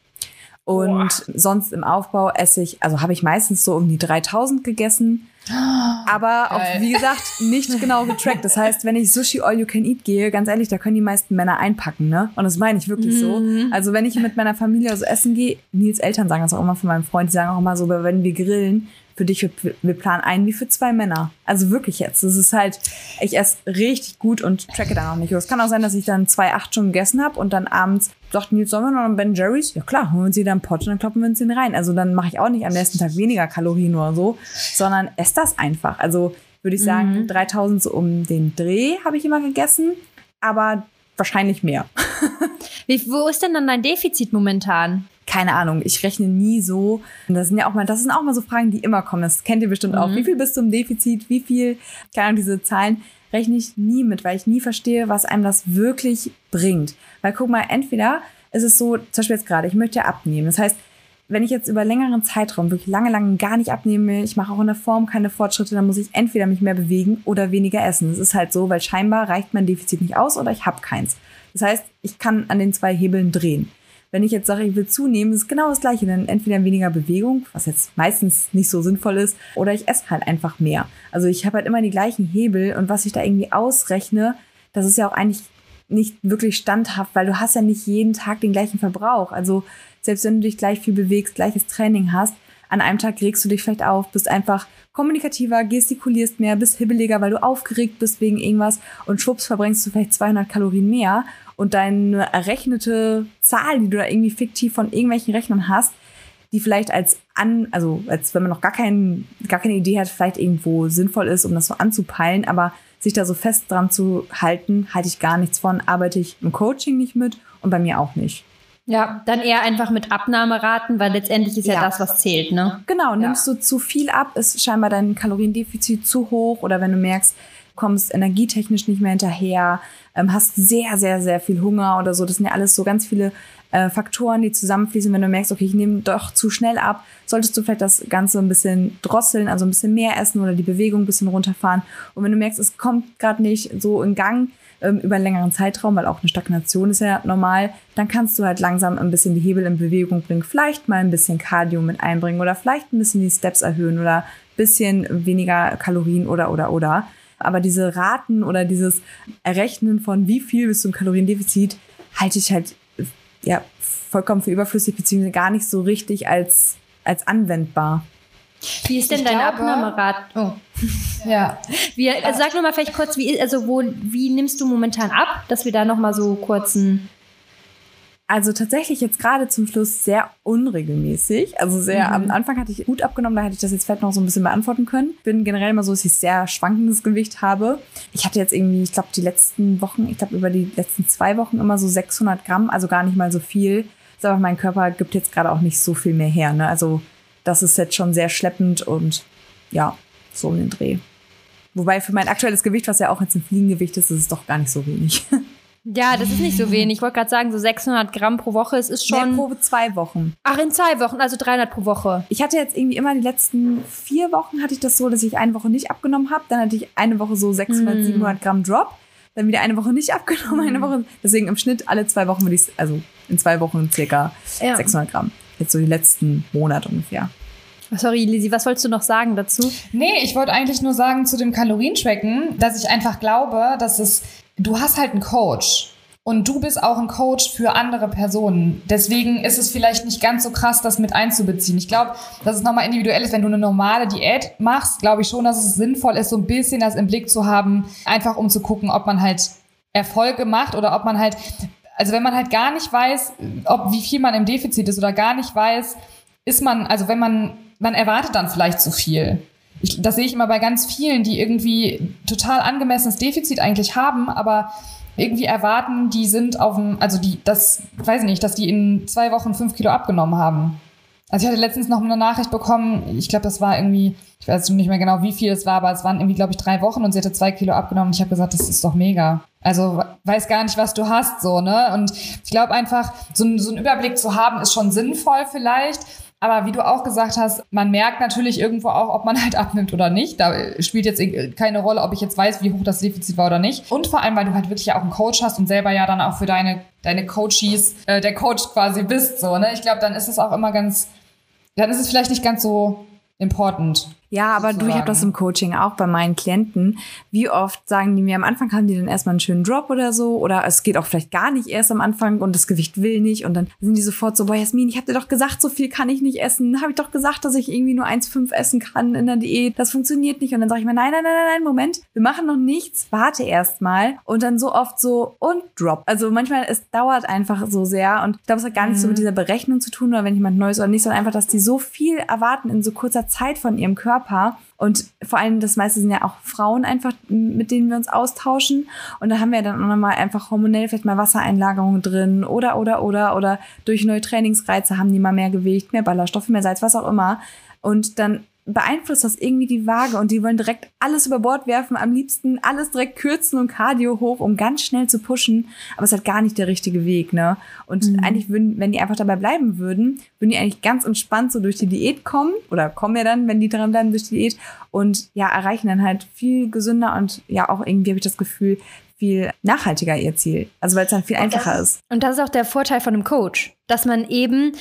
Und Boah. sonst im Aufbau esse ich, also habe ich meistens so um die 3000 gegessen. Aber auch, wie gesagt, nicht genau getrackt. Das heißt, wenn ich Sushi All You Can Eat gehe, ganz ehrlich, da können die meisten Männer einpacken, ne? Und das meine ich wirklich mhm. so. Also wenn ich mit meiner Familie so essen gehe, Nils Eltern sagen das auch immer von meinem Freund, die sagen auch immer so, wenn wir grillen, für dich, wir, planen ein wie für zwei Männer. Also wirklich jetzt. Das ist halt, ich esse richtig gut und tracke da noch nicht. Es kann auch sein, dass ich dann zwei, acht schon gegessen habe und dann abends sagt Nils, sollen wir noch einen Ben Jerry's? Ja klar, holen wir uns wieder einen Pot und dann kloppen wir uns den rein. Also dann mache ich auch nicht am nächsten Tag weniger Kalorien oder so, sondern esse das einfach. Also würde ich sagen, mhm. 3000 so um den Dreh habe ich immer gegessen, aber wahrscheinlich mehr. Wie, wo ist denn dann dein Defizit momentan? Keine Ahnung, ich rechne nie so. Und das sind ja auch mal, das sind auch mal so Fragen, die immer kommen. Das kennt ihr bestimmt mhm. auch. Wie viel bist du im Defizit? Wie viel, keine Ahnung, diese Zahlen rechne ich nie mit, weil ich nie verstehe, was einem das wirklich bringt. Weil guck mal, entweder ist es so, zum Beispiel jetzt gerade, ich möchte ja abnehmen. Das heißt, wenn ich jetzt über längeren Zeitraum wirklich lange, lange gar nicht abnehme, ich mache auch in der Form keine Fortschritte, dann muss ich entweder mich mehr bewegen oder weniger essen. Das ist halt so, weil scheinbar reicht mein Defizit nicht aus oder ich habe keins. Das heißt, ich kann an den zwei Hebeln drehen. Wenn ich jetzt sage, ich will zunehmen, ist genau das Gleiche. Dann entweder weniger Bewegung, was jetzt meistens nicht so sinnvoll ist, oder ich esse halt einfach mehr. Also ich habe halt immer die gleichen Hebel und was ich da irgendwie ausrechne, das ist ja auch eigentlich nicht wirklich standhaft, weil du hast ja nicht jeden Tag den gleichen Verbrauch. Also selbst wenn du dich gleich viel bewegst, gleiches Training hast, an einem Tag regst du dich vielleicht auf, bist einfach kommunikativer, gestikulierst mehr, bist hibbeliger, weil du aufgeregt bist wegen irgendwas und schwupps verbrennst du vielleicht 200 Kalorien mehr und deine errechnete Zahl, die du da irgendwie fiktiv von irgendwelchen Rechnern hast, die vielleicht als an, also als wenn man noch gar, kein, gar keine Idee hat, vielleicht irgendwo sinnvoll ist, um das so anzupeilen, aber sich da so fest dran zu halten, halte ich gar nichts von, arbeite ich im Coaching nicht mit und bei mir auch nicht. Ja, dann eher einfach mit Abnahmeraten, weil letztendlich ist ja, ja das, was zählt, ne? Genau, nimmst ja. du zu viel ab, ist scheinbar dein Kaloriendefizit zu hoch oder wenn du merkst, kommst energietechnisch nicht mehr hinterher, ähm, hast sehr, sehr, sehr viel Hunger oder so. Das sind ja alles so ganz viele äh, Faktoren, die zusammenfließen. Wenn du merkst, okay, ich nehme doch zu schnell ab, solltest du vielleicht das Ganze ein bisschen drosseln, also ein bisschen mehr essen oder die Bewegung ein bisschen runterfahren. Und wenn du merkst, es kommt gerade nicht so in Gang, ähm, über einen längeren Zeitraum, weil auch eine Stagnation ist ja normal, dann kannst du halt langsam ein bisschen die Hebel in Bewegung bringen, vielleicht mal ein bisschen Cardio mit einbringen oder vielleicht ein bisschen die Steps erhöhen oder ein bisschen weniger Kalorien oder oder oder. Aber diese Raten oder dieses Errechnen von wie viel bis zum Kaloriendefizit halte ich halt ja vollkommen für überflüssig beziehungsweise gar nicht so richtig als als anwendbar. Wie ist denn Ich dein glaube- Abnahmerat? Oh. Ja. Wie, also sag nur mal vielleicht kurz, wie, also wo, wie nimmst du momentan ab, dass wir da noch mal so kurzen Also tatsächlich jetzt gerade zum Schluss sehr unregelmäßig. Also sehr, am Anfang hatte ich gut abgenommen, da hätte ich das jetzt vielleicht noch so ein bisschen beantworten können. Bin generell immer so, dass ich sehr schwankendes Gewicht habe. Ich hatte jetzt irgendwie, ich glaube, die letzten Wochen, ich glaube über die letzten zwei Wochen immer so 600 Gramm, also gar nicht mal so viel. Ist aber mein Körper gibt jetzt gerade auch nicht so viel mehr her. Ne? Also das ist jetzt schon sehr schleppend und ja, so um den Dreh. Wobei für mein aktuelles Gewicht, was ja auch jetzt ein Fliegengewicht ist, ist es doch gar nicht so wenig. Ja, das ist nicht so wenig. Ich wollte gerade sagen, so 600 Gramm pro Woche, es ist schon. Nee, pro zwei Wochen. Ach, in zwei Wochen, also 300 pro Woche. Ich hatte jetzt irgendwie immer die letzten vier Wochen hatte ich das so, dass ich eine Woche nicht abgenommen habe. Dann hatte ich eine Woche so 600, Mm. 700 Gramm Drop. Dann wieder eine Woche nicht abgenommen, eine Woche. Deswegen im Schnitt alle zwei Wochen würde ich, also in zwei Wochen circa Ja. 600 Gramm. Jetzt so die letzten Monate ungefähr. Sorry, Lizzie, was wolltest du noch sagen dazu? Nee, ich wollte eigentlich nur sagen zu dem Kalorientracken, dass ich einfach glaube, dass es, du hast halt einen Coach. Und du bist auch ein Coach für andere Personen. Deswegen ist es vielleicht nicht ganz so krass, das mit einzubeziehen. Ich glaube, dass es nochmal individuell ist. Wenn du eine normale Diät machst, glaube ich schon, dass es sinnvoll ist, so ein bisschen das im Blick zu haben, einfach um zu gucken, ob man halt Erfolge macht oder ob man halt, also wenn man halt gar nicht weiß, ob wie viel man im Defizit ist oder gar nicht weiß, ist man, also wenn man, man erwartet dann vielleicht zu viel. Ich, das sehe ich immer bei ganz vielen, die irgendwie total angemessenes Defizit eigentlich haben, aber irgendwie erwarten, die sind auf dem, also die, das, weiß ich nicht, dass die in zwei Wochen fünf Kilo abgenommen haben. Also ich hatte letztens noch eine Nachricht bekommen, ich glaube, das war irgendwie, ich weiß nicht mehr genau, wie viel es war, aber es waren irgendwie, glaube ich, drei Wochen und sie hatte zwei Kilo abgenommen und ich habe gesagt, das ist doch mega. Also weiß gar nicht, was du hast, so, ne? Und ich glaube einfach, so, so einen Überblick zu haben, ist schon sinnvoll vielleicht. Aber wie du auch gesagt hast, man merkt natürlich irgendwo auch, ob man halt abnimmt oder nicht. Da spielt jetzt keine Rolle, ob ich jetzt weiß, wie hoch das Defizit war oder nicht. Und vor allem, weil du halt wirklich ja auch einen Coach hast und selber ja dann auch für deine, deine Coaches äh, der Coach quasi bist. So, ne? Ich glaube, dann ist es auch immer ganz, dann ist es vielleicht nicht ganz so important. Ja, aber du, ich habe das im Coaching auch bei meinen Klienten. Wie oft sagen die mir, am Anfang haben die dann erstmal einen schönen Drop oder so, oder es geht auch vielleicht gar nicht erst am Anfang und das Gewicht will nicht und dann sind die sofort so, boah Jasmin, ich habe dir doch gesagt, so viel kann ich nicht essen. Habe ich doch gesagt, dass ich irgendwie nur 1,5 essen kann in der Diät. Das funktioniert nicht. Und dann sage ich mir, nein, nein, nein, nein, nein, Moment, wir machen noch nichts, warte erst mal. Und dann so oft so und Drop. Also manchmal, es dauert einfach so sehr und ich glaube, es hat gar nicht so mit dieser Berechnung zu tun oder wenn jemand Neues oder nicht, sondern einfach, dass die so viel erwarten in so kurzer Zeit von ihrem Körper. Und vor allem, das meiste sind ja auch Frauen einfach, mit denen wir uns austauschen. Und da haben wir dann auch nochmal einfach hormonell vielleicht mal Wassereinlagerungen drin oder, oder, oder, oder durch neue Trainingsreize haben die mal mehr Gewicht, mehr Ballaststoffe, mehr Salz, was auch immer. Und dann beeinflusst das irgendwie die Waage und die wollen direkt alles über Bord werfen, am liebsten alles direkt kürzen und Cardio hoch, um ganz schnell zu pushen. Aber es ist halt gar nicht der richtige Weg, ne? Und eigentlich würden, wenn die einfach dabei bleiben würden, würden die eigentlich ganz entspannt so durch die Diät kommen oder kommen ja dann, wenn die dran bleiben, durch die Diät und ja, erreichen dann halt viel gesünder und ja auch irgendwie habe ich das Gefühl, viel nachhaltiger ihr Ziel. Also weil es dann viel einfacher ist. Und das ist auch der Vorteil von einem Coach, dass man eben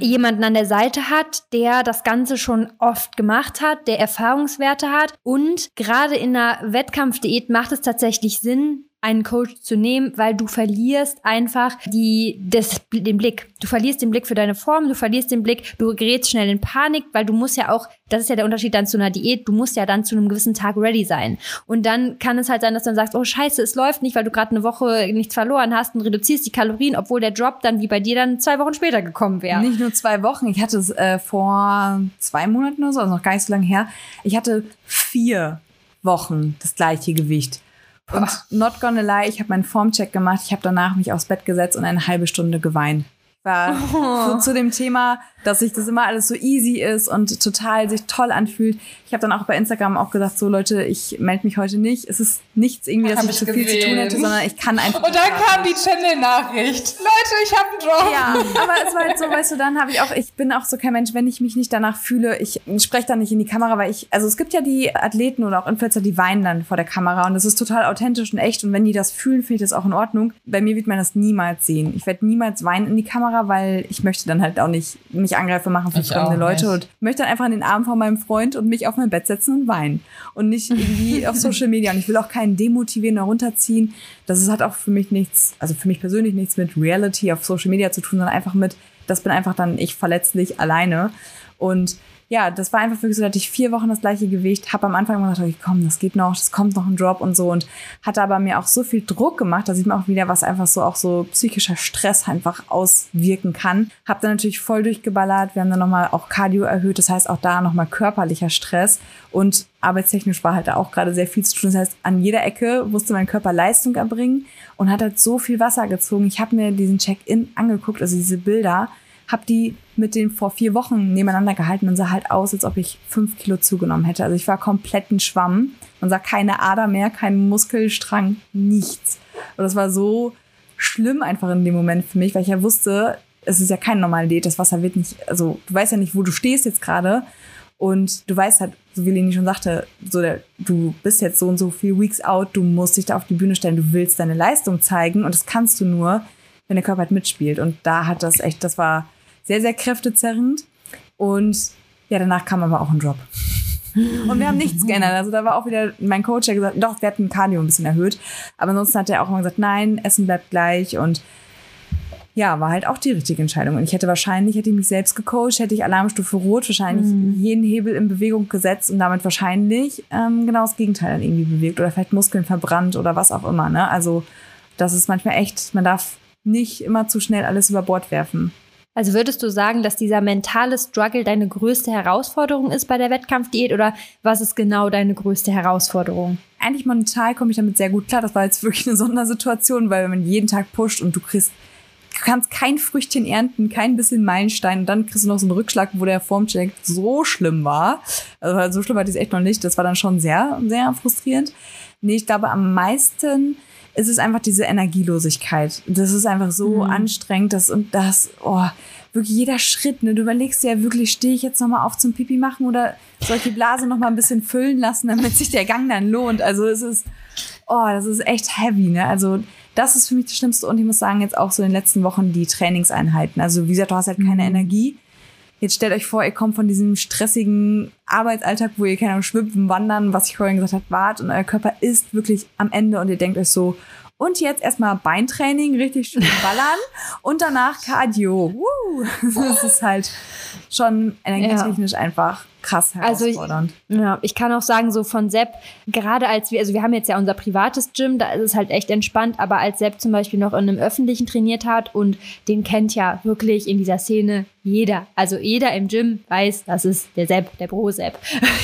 jemanden an der Seite hat, der das Ganze schon oft gemacht hat, der Erfahrungswerte hat. Und gerade in einer Wettkampfdiät macht es tatsächlich Sinn, einen Coach zu nehmen, weil du verlierst einfach die, das, den Blick. Du verlierst den Blick für deine Form, du verlierst den Blick, du gerätst schnell in Panik, weil du musst ja auch, das ist ja der Unterschied dann zu einer Diät, du musst ja dann zu einem gewissen Tag ready sein. Und dann kann es halt sein, dass du dann sagst, oh scheiße, es läuft nicht, weil du gerade eine Woche nichts verloren hast und reduzierst die Kalorien, obwohl der Drop dann wie bei dir dann zwei Wochen später gekommen wäre. Nicht nur zwei Wochen. Ich hatte es äh, vor zwei Monaten oder so, also noch gar nicht so lange her. Ich hatte vier Wochen das gleiche Gewicht. Und not gonna lie, ich habe meinen Formcheck gemacht. Ich habe danach mich aufs Bett gesetzt und eine halbe Stunde geweint. war Oh. so zu dem Thema, dass sich das immer alles so easy ist und total sich toll anfühlt. Ich habe dann auch bei Instagram auch gesagt, so Leute, ich melde mich heute nicht. Es ist nichts irgendwie, dass Hab ich zu viel zu tun hätte, sondern ich kann einfach. Und dann kam die Channel-Nachricht. Leute, ich habe einen Job. ja, aber es war halt so, weißt du, dann habe ich auch, ich bin auch so kein Mensch, wenn ich mich nicht danach fühle, ich spreche dann nicht in die Kamera, weil ich, also es gibt ja die Athleten oder auch Influencer, die weinen dann vor der Kamera und das ist total authentisch und echt und wenn die das fühlen, finde ich das auch in Ordnung. Bei mir wird man das niemals sehen. Ich werde niemals weinen in die Kamera, weil ich möchte dann halt auch nicht mich angreifen machen für fremde Leute nicht. und möchte dann einfach in den Arm von meinem Freund und mich auf mein Bett setzen und weinen und nicht irgendwie auf Social Media und ich will auch keinen demotivieren oder runterziehen. Das ist, hat auch für mich nichts, also für mich persönlich nichts mit Reality auf Social Media zu tun, sondern einfach mit, das bin einfach dann ich verletzlich alleine. Und ja, das war einfach wirklich so, dass ich vier Wochen das gleiche Gewicht, habe am Anfang immer gedacht, okay, komm, das geht noch, das kommt noch ein Drop und so und hatte aber mir auch so viel Druck gemacht, da sieht man auch wieder, was einfach so auch so psychischer Stress einfach auswirken kann. Hab dann natürlich voll durchgeballert, wir haben dann nochmal auch Cardio erhöht, das heißt auch da nochmal körperlicher Stress und arbeitstechnisch war halt da auch gerade sehr viel zu tun. Das heißt, an jeder Ecke musste mein Körper Leistung erbringen und hat halt so viel Wasser gezogen. Ich habe mir diesen Check-in angeguckt, also diese Bilder, habe die mit den vor vier Wochen nebeneinander gehalten und sah halt aus, als ob ich fünf Kilo zugenommen hätte. Also ich war komplett ein Schwamm. Man sah keine Ader mehr, kein Muskelstrang, nichts. Und das war so schlimm einfach in dem Moment für mich, weil ich ja wusste, es ist ja kein normaler Diät, das Wasser wird nicht, also du weißt ja nicht, wo du stehst jetzt gerade. Und du weißt halt, so wie Leni schon sagte, so der, du bist jetzt so und so viel Weeks out, du musst dich da auf die Bühne stellen, du willst deine Leistung zeigen und das kannst du nur, wenn der Körper halt mitspielt. Und da hat das echt, das war sehr, sehr kräftezerrend. Und ja, danach kam aber auch ein Drop. Und wir haben nichts geändert. Also da war auch wieder mein Coach, der gesagt, doch, wir hatten Cardio ein bisschen erhöht. Aber ansonsten hat er auch immer gesagt, nein, Essen bleibt gleich. Und ja, war halt auch die richtige Entscheidung. Und ich hätte wahrscheinlich, hätte ich mich selbst gecoacht, hätte ich Alarmstufe Rot wahrscheinlich jeden Hebel in Bewegung gesetzt und damit wahrscheinlich ähm, genau das Gegenteil dann irgendwie bewegt oder vielleicht Muskeln verbrannt oder was auch immer. Ne? Also das ist manchmal echt, man darf nicht immer zu schnell alles über Bord werfen. Also würdest du sagen, dass dieser mentale Struggle deine größte Herausforderung ist bei der Wettkampfdiät oder was ist genau deine größte Herausforderung? Eigentlich mental komme ich damit sehr gut klar. Das war jetzt wirklich eine Sondersituation, weil wenn man jeden Tag pusht und du kriegst, du kannst kein Früchtchen ernten, kein bisschen Meilenstein und dann kriegst du noch so einen Rückschlag, wo der Formcheck so schlimm war. Also so schlimm war das echt noch nicht. Das war dann schon sehr, sehr frustrierend. Nee, ich glaube am meisten ist es einfach diese Energielosigkeit. Das ist einfach so anstrengend, das und das, oh, wirklich jeder Schritt, ne? Du überlegst dir ja wirklich, stehe ich jetzt nochmal auf zum Pipi machen oder soll ich die Blase nochmal ein bisschen füllen lassen, damit sich der Gang dann lohnt? Also es ist, oh, das ist echt heavy, ne? Also das ist für mich das Schlimmste und ich muss sagen, jetzt auch so in den letzten Wochen die Trainingseinheiten. Also wie gesagt, du hast halt keine Energie. Jetzt stellt euch vor, ihr kommt von diesem stressigen Arbeitsalltag, wo ihr keine Ahnung, schwimmen, wandern, was ich vorhin gesagt habe, wart und euer Körper ist wirklich am Ende und ihr denkt euch so, und jetzt erstmal Beintraining, richtig schön ballern und danach Cardio. Woo. Das ist halt schon energietechnisch einfach krass Also ich- herausfordernd. Ja, ich kann auch sagen, so von Sepp, gerade als wir, also wir haben jetzt ja unser privates Gym, da ist es halt echt entspannt, aber als Sepp zum Beispiel noch in einem öffentlichen trainiert hat und den kennt ja wirklich in dieser Szene jeder. Also jeder im Gym weiß, das ist der Sepp, der Bro-Sepp.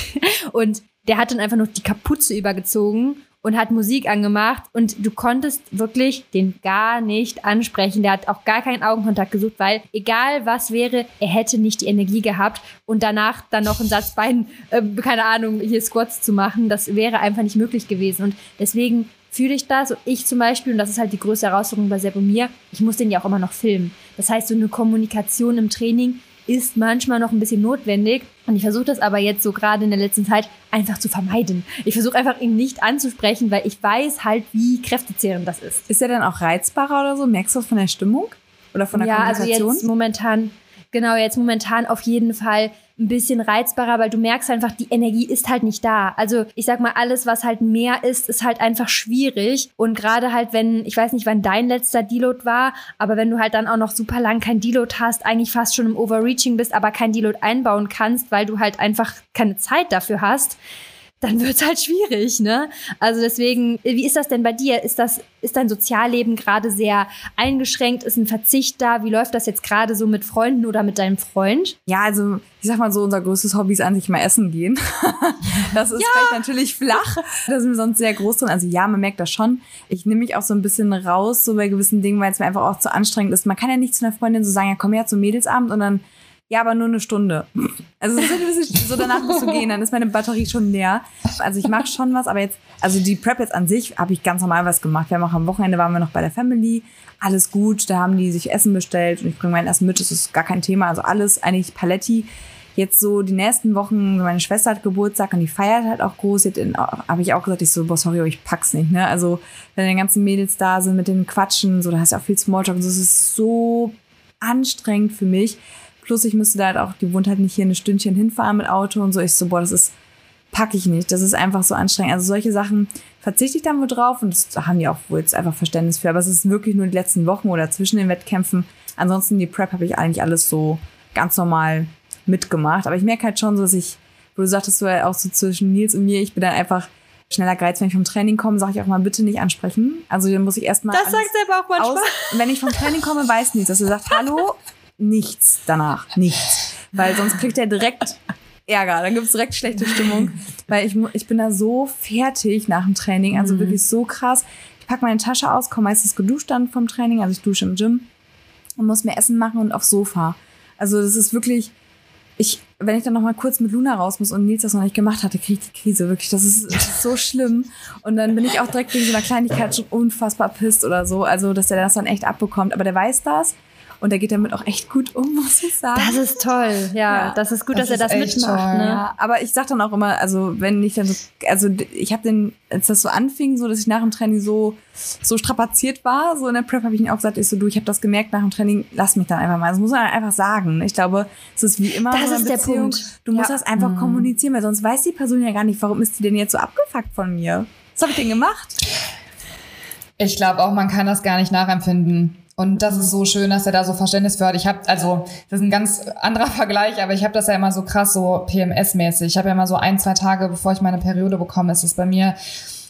und der hat dann einfach noch die Kapuze übergezogen und hat Musik angemacht und du konntest wirklich den gar nicht ansprechen. Der hat auch gar keinen Augenkontakt gesucht, weil egal was wäre, er hätte nicht die Energie gehabt und danach dann noch einen Satz Bein, äh, keine Ahnung, hier Squats zu machen, das wäre einfach nicht möglich gewesen. Und deswegen fühle ich das. Und ich zum Beispiel, und das ist halt die größte Herausforderung bei Sepp und mir, ich muss den ja auch immer noch filmen. Das heißt, so eine Kommunikation im Training ist manchmal noch ein bisschen notwendig. Und ich versuche das aber jetzt so gerade in der letzten Zeit einfach zu vermeiden. Ich versuche einfach ihn nicht anzusprechen, weil ich weiß halt, wie kräftezehrend das ist. Ist er dann auch reizbarer oder so? Merkst du das von der Stimmung? Oder von der ja, also Kommunikation? jetzt momentan, genau, jetzt momentan auf jeden Fall ein bisschen reizbarer, weil du merkst einfach, die Energie ist halt nicht da. Also ich sag mal, alles, was halt mehr ist, ist halt einfach schwierig. Und gerade halt, wenn, ich weiß nicht, wann dein letzter Deload war, aber wenn du halt dann auch noch super lang kein Deload hast, eigentlich fast schon im Overreaching bist, aber kein Deload einbauen kannst, weil du halt einfach keine Zeit dafür hast, dann wird's halt schwierig, ne? Also deswegen, wie ist das denn bei dir? Ist das, ist dein Sozialleben gerade sehr eingeschränkt? Ist ein Verzicht da? Wie läuft das jetzt gerade so mit Freunden oder mit deinem Freund? Ja, also ich sag mal so, unser größtes Hobby ist an sich mal essen gehen. das ist ja. vielleicht natürlich flach. Da sind wir sonst sehr groß drin. Also ja, man merkt das schon. Ich nehme mich auch so ein bisschen raus, so bei gewissen Dingen, weil es mir einfach auch zu anstrengend ist. Man kann ja nicht zu einer Freundin so sagen, ja, komm her zum Mädelsabend und dann ja, aber nur eine Stunde. Also so danach musst du gehen, dann ist meine Batterie schon leer. Also ich mache schon was, aber jetzt, also die Prep jetzt an sich habe ich ganz normal was gemacht. Wir haben auch am Wochenende waren wir noch bei der Family, alles gut, da haben die sich Essen bestellt und ich bringe mein Essen mit, das ist gar kein Thema, also alles eigentlich Paletti. Jetzt so die nächsten Wochen, meine Schwester hat Geburtstag und die feiert halt auch groß. Habe ich auch gesagt, ich so, boah, sorry, ich pack's nicht. Ne? Also wenn die ganzen Mädels da sind mit den Quatschen, so, da hast du auch viel Smalltalk und so, das ist so anstrengend für mich. Plus ich müsste da halt auch, die wohnt halt nicht hier ein Stündchen hinfahren mit Auto und so. Ich so, boah, das ist, packe ich nicht. Das ist einfach so anstrengend. Also solche Sachen verzichte ich dann wohl drauf und das haben die auch wohl jetzt einfach Verständnis für. Aber es ist wirklich nur die letzten Wochen oder zwischen den Wettkämpfen. Ansonsten die Prep habe ich eigentlich alles so ganz normal mitgemacht. Aber ich merke halt schon so, dass ich, wo du sagtest, du halt auch so zwischen Nils und mir, ich bin dann einfach schneller gereizt, wenn ich vom Training komme, sage ich auch mal bitte nicht ansprechen. Also dann muss ich erstmal. Das sagst du aber auch manchmal. Aus, wenn ich vom Training komme, weiß nichts, dass er sagt, hallo, nichts danach. Nichts. Weil sonst kriegt er direkt Ärger, dann gibt's direkt schlechte Stimmung. Weil ich, ich bin da so fertig nach dem Training, also mhm. wirklich so krass. Ich pack meine Tasche aus, komme meistens geduscht dann vom Training, also ich dusche im Gym und muss mir Essen machen und aufs Sofa. Also das ist wirklich, ich, wenn ich dann noch mal kurz mit Luna raus muss und Nils das noch nicht gemacht hatte, kriege ich die Krise. Wirklich, das ist, das ist so schlimm. Und dann bin ich auch direkt wegen so einer Kleinigkeit schon unfassbar pisst oder so. Also, dass der das dann echt abbekommt. Aber der weiß das. Und er geht damit auch echt gut um, muss ich sagen. Das ist toll, ja. ja. Das ist gut, das dass er das mitmacht. Ne? Ja, aber ich sag dann auch immer, also wenn ich dann so, also ich habe den, als das so anfing, so dass ich nach dem Training so so strapaziert war, so in der Prep habe ich ihn auch gesagt, ich so, du, ich habe das gemerkt nach dem Training, lass mich dann einfach mal. Das muss man einfach sagen. Ich glaube, es ist wie immer das ist der Punkt. Du musst ja. das einfach mhm. kommunizieren, weil sonst weiß die Person ja gar nicht, warum ist die denn jetzt so abgefuckt von mir? Was habe ich denn gemacht? Ich glaube auch, man kann das gar nicht nachempfinden. Und das ist so schön, dass er da so Verständnis für hat. Ich habe, also das ist ein ganz anderer Vergleich, aber ich habe das ja immer so krass so PMS-mäßig. Ich habe ja immer so ein, zwei Tage, bevor ich meine Periode bekomme, ist es bei mir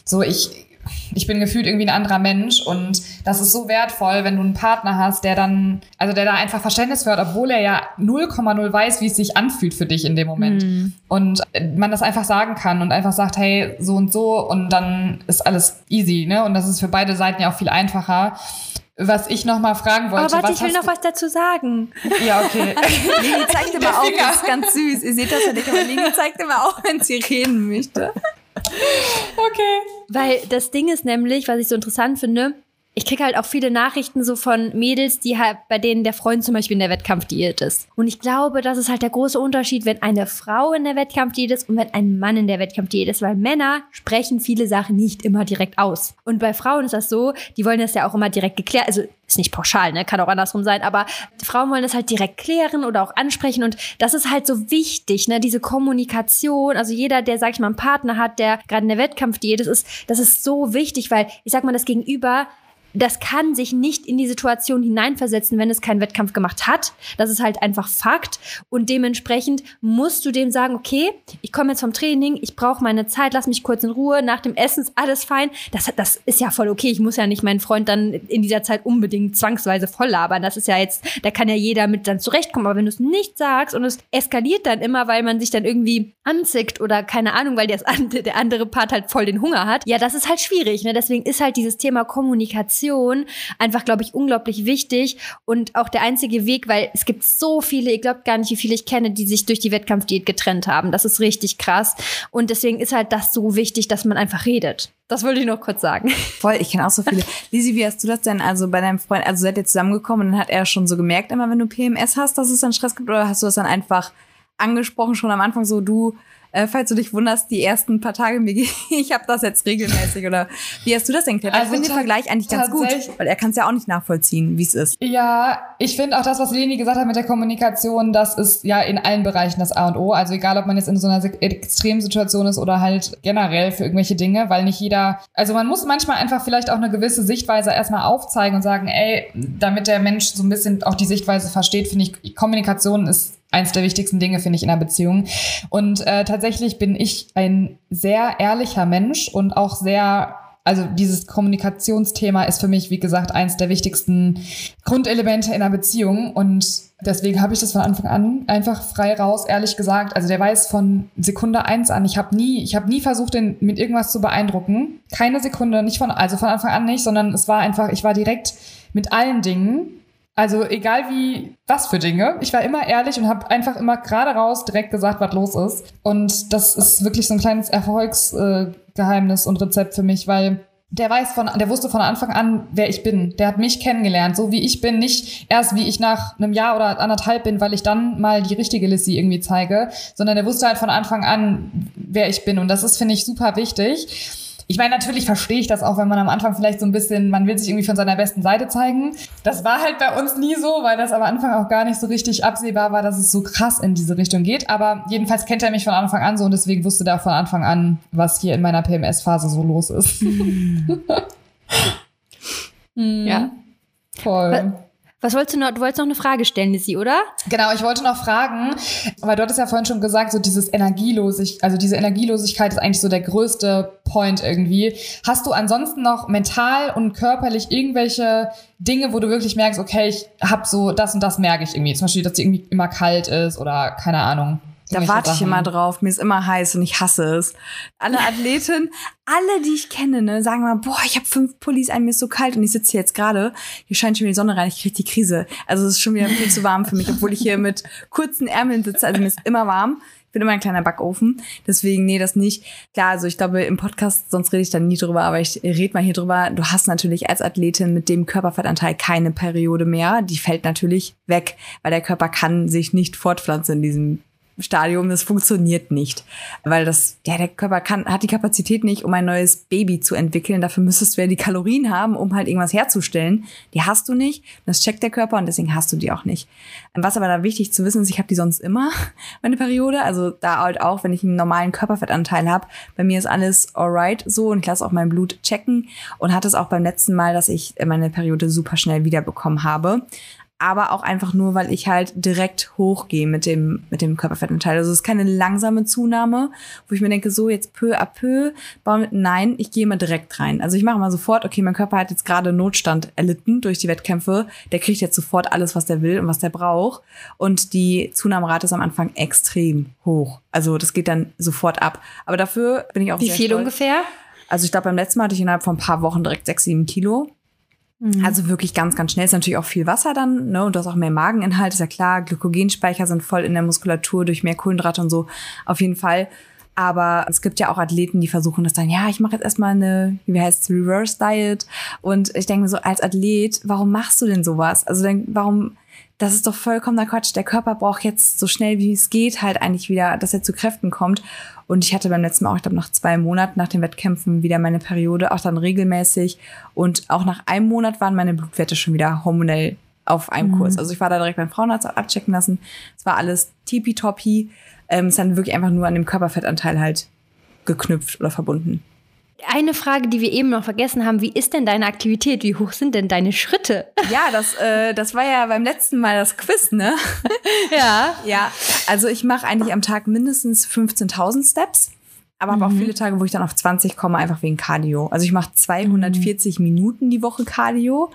so, ich ich bin gefühlt irgendwie ein anderer Mensch und das ist so wertvoll, wenn du einen Partner hast, der dann, also der da einfach Verständnis für hat, obwohl er ja 0,0 weiß, wie es sich anfühlt für dich in dem Moment. Mhm. Und man das einfach sagen kann und einfach sagt, hey, so und so und dann ist alles easy, ne? Und das ist für beide Seiten ja auch viel einfacher. Was ich noch mal fragen wollte. Aber warte, ich will noch was dazu sagen. Ja, okay. Lili zeigt immer auch, das ist ganz süß. Ihr seht das ja nicht, aber Lili zeigt immer auch, wenn sie reden möchte. Okay. Weil das Ding ist nämlich, was ich so interessant finde, ich kriege halt auch viele Nachrichten so von Mädels, die halt, bei denen der Freund zum Beispiel in der Wettkampfdiät ist. Und ich glaube, das ist halt der große Unterschied, wenn eine Frau in der Wettkampfdiät ist und wenn ein Mann in der Wettkampfdiät ist, weil Männer sprechen viele Sachen nicht immer direkt aus. Und bei Frauen ist das so, die wollen das ja auch immer direkt geklärt, also ist nicht pauschal, ne, kann auch andersrum sein, aber Frauen wollen das halt direkt klären oder auch ansprechen und das ist halt so wichtig, ne, diese Kommunikation, also jeder, der, sag ich mal, einen Partner hat, der gerade in der Wettkampfdiät ist, das ist so wichtig, weil ich sag mal, das Gegenüber das kann sich nicht in die Situation hineinversetzen, wenn es keinen Wettkampf gemacht hat. Das ist halt einfach Fakt. Und dementsprechend musst du dem sagen, okay, ich komme jetzt vom Training, ich brauche meine Zeit, lass mich kurz in Ruhe, nach dem Essen ist alles fein. Das, das ist ja voll okay. Ich muss ja nicht meinen Freund dann in dieser Zeit unbedingt zwangsweise voll labern. Das ist ja jetzt, da kann ja jeder mit dann zurechtkommen. Aber wenn du es nicht sagst und es eskaliert dann immer, weil man sich dann irgendwie anzickt oder keine Ahnung, weil der andere Part halt voll den Hunger hat, ja, das ist halt schwierig. Ne? Deswegen ist halt dieses Thema Kommunikation Kommunikation einfach, glaube ich, unglaublich wichtig und auch der einzige Weg, weil es gibt so viele, ihr glaubt gar nicht, wie viele ich kenne, die sich durch die Wettkampfdiät getrennt haben. Das ist richtig krass. Und deswegen ist halt das so wichtig, dass man einfach redet. Das wollte ich noch kurz sagen. Voll, ich kenne auch so viele. Lisi, wie hast du das denn also bei deinem Freund, also seid ihr zusammengekommen und dann hat er schon so gemerkt, immer wenn du PMS hast, dass es dann Stress gibt oder hast du das dann einfach angesprochen schon am Anfang so, du, äh, falls du dich wunderst, die ersten paar Tage mir ich habe das jetzt regelmäßig oder wie hast du das denn geklärt? Also ich finde den Vergleich eigentlich ganz gut, weil er kann es ja auch nicht nachvollziehen, wie es ist. Ja, ich finde auch das, was Leni gesagt hat mit der Kommunikation, das ist ja in allen Bereichen das A und O. Also egal, ob man jetzt in so einer Extremsituation ist oder halt generell für irgendwelche Dinge, weil nicht jeder, also man muss manchmal einfach vielleicht auch eine gewisse Sichtweise erstmal aufzeigen und sagen, ey, damit der Mensch so ein bisschen auch die Sichtweise versteht, finde ich, Kommunikation ist eins der wichtigsten Dinge, finde ich, in einer Beziehung. Und äh, tatsächlich bin ich ein sehr ehrlicher Mensch und auch sehr also dieses Kommunikationsthema ist für mich, wie gesagt, eins der wichtigsten Grundelemente in einer Beziehung. Und deswegen habe ich das von Anfang an einfach frei raus, ehrlich gesagt. Also der weiß von Sekunde eins an, ich habe nie, ich habe nie versucht, den mit irgendwas zu beeindrucken. Keine Sekunde, nicht von, also von Anfang an nicht, sondern es war einfach, ich war direkt mit allen Dingen also egal wie, was für Dinge. Ich war immer ehrlich und habe einfach immer gerade raus direkt gesagt, was los ist. Und das ist wirklich so ein kleines Erfolgsgeheimnis äh, und Rezept für mich, weil der weiß von, der wusste von Anfang an, wer ich bin. Der hat mich kennengelernt, so wie ich bin, nicht erst wie ich nach einem Jahr oder anderthalb bin, weil ich dann mal die richtige Lissy irgendwie zeige, sondern der wusste halt von Anfang an, wer ich bin. Und das ist, finde ich, super wichtig. Ich meine, natürlich verstehe ich das auch, wenn man am Anfang vielleicht so ein bisschen, man will sich irgendwie von seiner besten Seite zeigen. Das war halt bei uns nie so, weil das am Anfang auch gar nicht so richtig absehbar war, dass es so krass in diese Richtung geht. Aber jedenfalls kennt er mich von Anfang an so und deswegen wusste der auch von Anfang an, was hier in meiner PMS-Phase so los ist. ja. Voll. Was wolltest du noch? Du wolltest noch eine Frage stellen, Lissy, oder? Genau, ich wollte noch fragen, weil du hattest ja vorhin schon gesagt, so dieses Energielosig, also diese Energielosigkeit ist eigentlich so der größte Point irgendwie. Hast du ansonsten noch mental und körperlich irgendwelche Dinge, wo du wirklich merkst, okay, ich hab so das und das merke ich irgendwie. Zum Beispiel, dass die irgendwie immer kalt ist oder keine Ahnung. Da warte ich immer drauf. Mir ist immer heiß und ich hasse es. Alle Athleten, alle, die ich kenne, ne, sagen mal, boah, ich habe fünf Pullis an, mir ist so kalt und ich sitze hier jetzt gerade. Hier scheint schon wieder die Sonne rein, ich krieg die Krise. Also es ist schon wieder viel zu warm für mich, obwohl ich hier mit kurzen Ärmeln sitze. Also mir ist immer warm. Ich bin immer ein kleiner Backofen. Deswegen, nee, das nicht. Klar, also ich glaube, im Podcast, sonst rede ich dann nie drüber, aber ich rede mal hier drüber. Du hast natürlich als Athletin mit dem Körperfettanteil keine Periode mehr. Die fällt natürlich weg, weil der Körper kann sich nicht fortpflanzen in diesem Stadium, das funktioniert nicht. Weil das, ja, der Körper kann, hat die Kapazität nicht, um ein neues Baby zu entwickeln. Dafür müsstest du ja die Kalorien haben, um halt irgendwas herzustellen. Die hast du nicht. Das checkt der Körper und deswegen hast du die auch nicht. Was aber da wichtig zu wissen ist, ich habe die sonst immer, meine Periode. Also da halt auch, wenn ich einen normalen Körperfettanteil habe. Bei mir ist alles alright so und ich lasse auch mein Blut checken und hatte es auch beim letzten Mal, dass ich meine Periode super schnell wiederbekommen habe aber auch einfach nur, weil ich halt direkt hochgehe mit dem, mit dem Körperfettanteil. Also es ist keine langsame Zunahme, wo ich mir denke, so jetzt peu à peu, bauen mit, nein, ich gehe immer direkt rein. Also ich mache mal sofort, okay, mein Körper hat jetzt gerade Notstand erlitten durch die Wettkämpfe, der kriegt jetzt sofort alles, was der will und was der braucht. Und die Zunahmerate ist am Anfang extrem hoch. Also das geht dann sofort ab. Aber dafür bin ich auch Wie viel stolz. ungefähr? Also ich glaube, beim letzten Mal hatte ich innerhalb von ein paar Wochen direkt sechs, sieben Kilo. Mhm. Also wirklich ganz, ganz schnell. Ist natürlich auch viel Wasser dann, ne? Und du hast auch mehr Mageninhalt, ist ja klar. Glykogenspeicher sind voll in der Muskulatur durch mehr Kohlenhydrate und so. Auf jeden Fall. Aber es gibt ja auch Athleten, die versuchen das dann, ja, ich mache jetzt erstmal eine, wie heißt es, Reverse Diet. Und ich denke mir so, als Athlet, warum machst du denn sowas? Also dann, warum, das ist doch vollkommener Quatsch. Der Körper braucht jetzt so schnell wie es geht halt eigentlich wieder, dass er zu Kräften kommt. Und ich hatte beim letzten Mal auch, ich glaube, nach zwei Monaten nach den Wettkämpfen wieder meine Periode, auch dann regelmäßig. Und auch nach einem Monat waren meine Blutwerte schon wieder hormonell auf einem Kurs. Also ich war da direkt beim Frauenarzt abchecken lassen. Es war alles tippitoppi. Ähm, es ist dann wirklich einfach nur an dem Körperfettanteil halt geknüpft oder verbunden. Eine Frage, die wir eben noch vergessen haben, wie ist denn deine Aktivität? Wie hoch sind denn deine Schritte? Ja, das, äh, das war ja beim letzten Mal das Quiz, ne? Ja. Ja, also ich mache eigentlich am Tag mindestens 15.000 Steps, aber habe auch viele Tage, wo ich dann auf 20 komme, einfach wegen Cardio. Also ich mache 240 Minuten die Woche Cardio.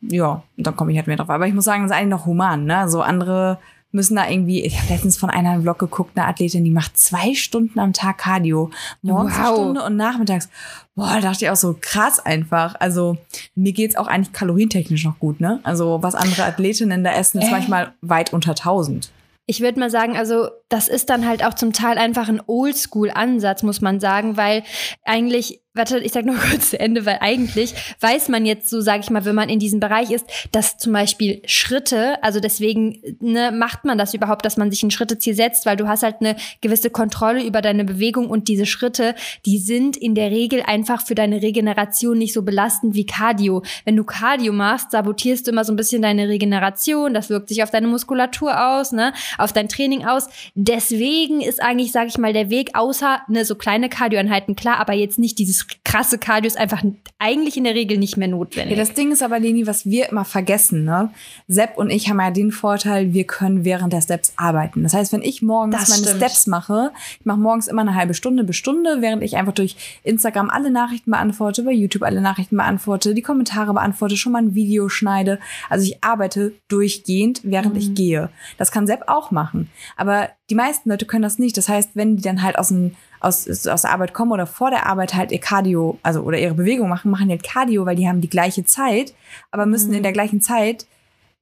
Ja, und dann komme ich halt mehr drauf. Aber ich muss sagen, das ist eigentlich noch human, ne? So andere müssen da irgendwie, ich habe letztens von einer Vlog geguckt, eine Athletin, die macht zwei Stunden am Tag Cardio. Morgens eine Wow. Stunde und nachmittags. Boah, da dachte ich auch so krass einfach. Also mir geht's auch eigentlich kalorientechnisch noch gut, ne? Also was andere Athletinnen da essen, ist Äh. manchmal weit unter 1000. Ich würde mal sagen, also das ist dann halt auch zum Teil einfach ein Oldschool-Ansatz, muss man sagen, weil eigentlich, warte, ich sag noch kurz zu Ende, weil eigentlich weiß man jetzt so, sage ich mal, wenn man in diesem Bereich ist, dass zum Beispiel Schritte, also deswegen ne, macht man das überhaupt, dass man sich ein Schritteziel setzt, weil du hast halt eine gewisse Kontrolle über deine Bewegung und diese Schritte, die sind in der Regel einfach für deine Regeneration nicht so belastend wie Cardio. Wenn du Cardio machst, sabotierst du immer so ein bisschen deine Regeneration, das wirkt sich auf deine Muskulatur aus, ne, auf dein Training aus. Deswegen ist eigentlich, sage ich mal, der Weg außer ne so kleine Cardioeinheiten klar, aber jetzt nicht dieses dieses krasse Cardio ist einfach eigentlich in der Regel nicht mehr notwendig. Ja, das Ding ist aber, Leni, was wir immer vergessen, ne? Sepp und ich haben ja den Vorteil, wir können während der Steps arbeiten. Das heißt, wenn ich morgens Das meine stimmt. Steps mache, ich mache morgens immer eine halbe Stunde bis Stunde, während ich einfach durch Instagram alle Nachrichten beantworte, bei YouTube alle Nachrichten beantworte, die Kommentare beantworte, schon mal ein Video schneide. Also ich arbeite durchgehend, während Mhm. ich gehe. Das kann Sepp auch machen. Aber die meisten Leute können das nicht. Das heißt, wenn die dann halt aus, dem, aus, aus der Arbeit kommen oder vor der Arbeit halt ihr Cardio, also oder ihre Bewegung machen, machen halt Cardio, weil die haben die gleiche Zeit, aber müssen Mhm. in der gleichen Zeit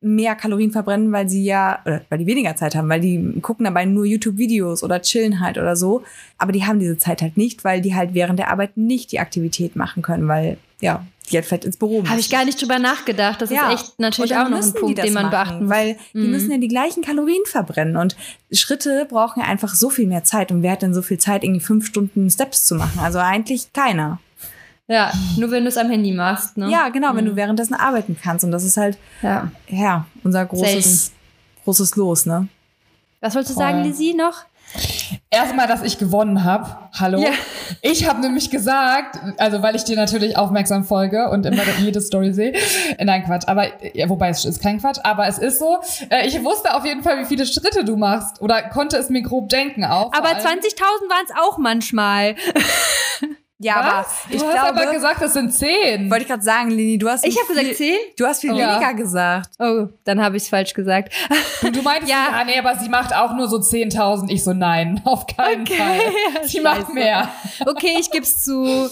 mehr Kalorien verbrennen, weil sie ja, oder weil die weniger Zeit haben, weil die gucken dabei nur YouTube-Videos oder chillen halt oder so. Aber die haben diese Zeit halt nicht, weil die halt während der Arbeit nicht die Aktivität machen können, weil, ja, die halt vielleicht ins Büro müssen. Habe ich gar nicht drüber nachgedacht. Das ist echt natürlich auch noch ein die Punkt, den man machen, beachten muss. Weil die Mhm. müssen ja die gleichen Kalorien verbrennen. Und Schritte brauchen ja einfach so viel mehr Zeit. Und wer hat denn so viel Zeit, irgendwie fünf Stunden Steps zu machen? Also eigentlich keiner. Ja, nur wenn du es am Handy machst, ne? Ja, genau, wenn Mhm. du währenddessen arbeiten kannst. Und das ist halt, ja. ja, unser großes, großes Los, ne? Was wolltest du sagen. Lizzie, noch? Erstmal, dass ich gewonnen habe. Hallo. Ja. Ich habe nämlich gesagt, also weil ich dir natürlich aufmerksam folge und immer jede Story sehe. Äh, Nein, Quatsch. Aber ja, wobei es ist kein Quatsch, aber es ist so. Äh, Ich wusste auf jeden Fall, wie viele Schritte du machst oder konnte es mir grob denken auch. Aber Vor allem- 20.000 waren es auch manchmal. Ja, aber Was? ich du hast glaube, aber gesagt, es sind zehn. wollte ich gerade sagen, Lini, du hast Ich habe viel, gesagt 10. du hast viel Oh. weniger Ja. gesagt. Oh, dann habe ich es falsch gesagt. Du, du meintest, Ja. ja. nee, aber sie macht auch nur so 10.000. Ich so, nein, auf keinen Okay. Fall. Sie macht Scheiße. mehr. Okay, ich geb's zu.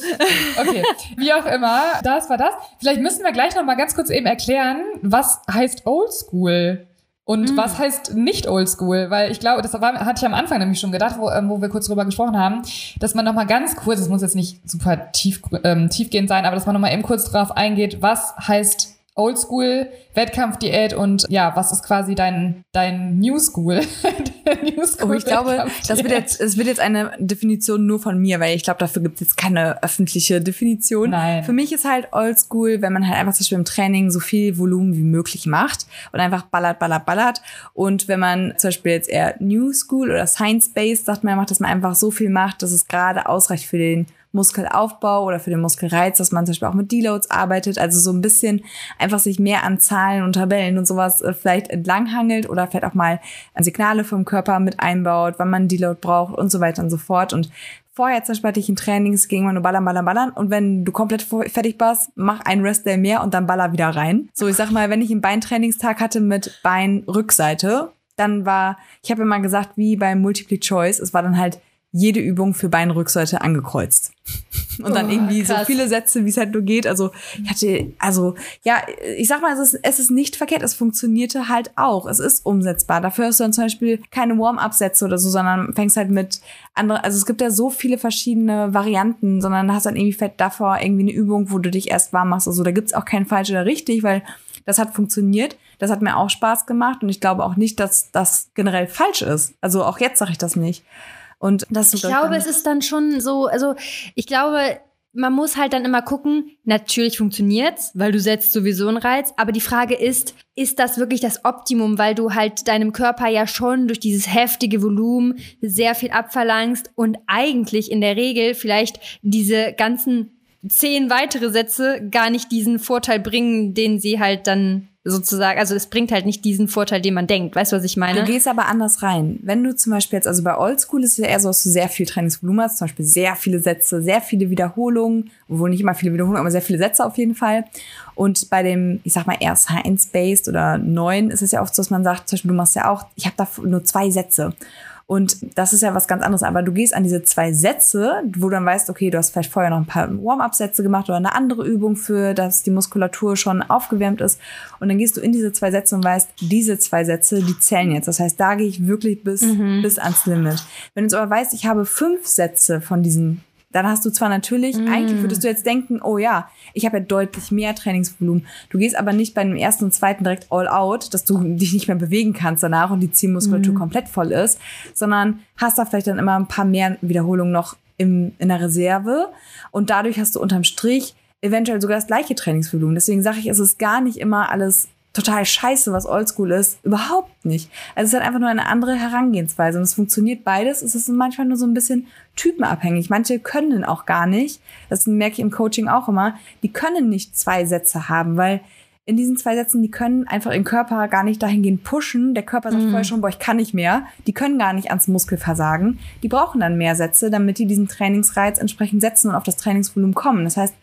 Okay, wie auch immer, das war das. Vielleicht müssen wir gleich noch mal ganz kurz eben erklären, was heißt Oldschool und was heißt nicht Oldschool, weil ich glaube, das war, hatte ich am Anfang nämlich schon gedacht, wo, ähm, wo wir kurz drüber gesprochen haben, dass man noch mal ganz kurz, es muss jetzt nicht super tief, ähm, tiefgehend sein, aber dass man noch mal eben kurz drauf eingeht, was heißt Oldschool, Wettkampfdiät und ja, was ist quasi dein, dein New School? New School Oh, ich glaube, das wird jetzt, es wird jetzt eine Definition nur von mir, weil ich glaube, dafür gibt es jetzt keine öffentliche Definition. Nein. Für mich ist halt oldschool, wenn man halt einfach zum Beispiel im Training so viel Volumen wie möglich macht und einfach ballert, ballert, ballert. Und wenn man zum Beispiel jetzt eher New School oder Science-Based sagt, man macht, dass man einfach so viel macht, dass es gerade ausreicht für den Muskelaufbau oder für den Muskelreiz, dass man zum Beispiel auch mit Deloads arbeitet, also so ein bisschen einfach sich mehr an Zahlen und Tabellen und sowas äh, vielleicht entlanghangelt oder vielleicht auch mal äh, Signale vom Körper mit einbaut, wann man Deload braucht und so weiter und so fort. Und vorher zum Beispiel hatte ich ein Trainings, ging man nur ballern, ballern, ballern und wenn du komplett fertig warst, mach einen Rest Day mehr und dann baller wieder rein. So, ich sag mal, wenn ich einen Beintrainingstag hatte mit Beinrückseite, dann war, ich habe immer gesagt, wie beim Multiple Choice, es war dann halt jede Übung für Beinrückseite angekreuzt. Und dann Oh, irgendwie so krass. viele Sätze, wie es halt nur geht. Also ich hatte, also ja, ich sag mal, es ist, es ist nicht verkehrt, es funktionierte halt auch. Es ist umsetzbar. Dafür hast du dann zum Beispiel keine Warm-up-Sätze oder so, sondern fängst halt mit andere, also es gibt ja so viele verschiedene Varianten, sondern hast dann irgendwie fett davor irgendwie eine Übung, wo du dich erst warm machst. Also da gibt's auch kein falsch oder richtig, weil das hat funktioniert. Das hat mir auch Spaß gemacht und ich glaube auch nicht, dass das generell falsch ist. Also auch jetzt sage ich das nicht. Und das Ich glaube, es ist dann schon so, also ich glaube, man muss halt dann immer gucken, natürlich funktioniert's, weil du setzt sowieso einen Reiz, aber die Frage ist, ist das wirklich das Optimum, weil du halt deinem Körper ja schon durch dieses heftige Volumen sehr viel abverlangst und eigentlich in der Regel vielleicht diese ganzen zehn weitere Sätze gar nicht diesen Vorteil bringen, den sie halt dann sozusagen, also es bringt halt nicht diesen Vorteil, den man denkt. Weißt du, was ich meine? Du gehst aber anders rein. Wenn du zum Beispiel jetzt, also bei Oldschool ist es ja eher so, dass du sehr viel Trainingsvolumen hast, zum Beispiel sehr viele Sätze, sehr viele Wiederholungen, obwohl nicht immer viele Wiederholungen, aber sehr viele Sätze auf jeden Fall. Und bei dem, ich sag mal, eher Science-Based oder neuen ist es ja oft so, dass man sagt, zum Beispiel, du machst ja auch, ich habe da nur zwei Sätze. Und das ist ja was ganz anderes. Aber du gehst an diese zwei Sätze, wo du dann weißt, okay, du hast vielleicht vorher noch ein paar Warm-up-Sätze gemacht oder eine andere Übung für, dass die Muskulatur schon aufgewärmt ist. Und dann gehst du in diese zwei Sätze und weißt, diese zwei Sätze, die zählen jetzt. Das heißt, da gehe ich wirklich bis, bis ans Limit. Wenn du jetzt aber weißt, ich habe fünf Sätze von diesen dann hast du zwar natürlich, eigentlich würdest du jetzt denken, oh ja, ich habe ja deutlich mehr Trainingsvolumen. Du gehst aber nicht bei dem ersten und zweiten direkt all out, dass du dich nicht mehr bewegen kannst danach und die Zielmuskulatur komplett voll ist, sondern hast da vielleicht dann immer ein paar mehr Wiederholungen noch im, in der Reserve und dadurch hast du unterm Strich eventuell sogar das gleiche Trainingsvolumen. Deswegen sage ich, es ist gar nicht immer alles total scheiße, was Oldschool ist. Überhaupt nicht. Also es ist halt einfach nur eine andere Herangehensweise und es funktioniert beides. Es ist manchmal nur so ein bisschen typenabhängig. Manche können auch gar nicht. Das merke ich im Coaching auch immer. Die können nicht zwei Sätze haben, weil in diesen zwei Sätzen, die können einfach den Körper gar nicht dahingehend pushen. Der Körper sagt mm. vorher schon, boah, ich kann nicht mehr. Die können gar nicht ans Muskelversagen. Die brauchen dann mehr Sätze, damit die diesen Trainingsreiz entsprechend setzen und auf das Trainingsvolumen kommen. Das heißt,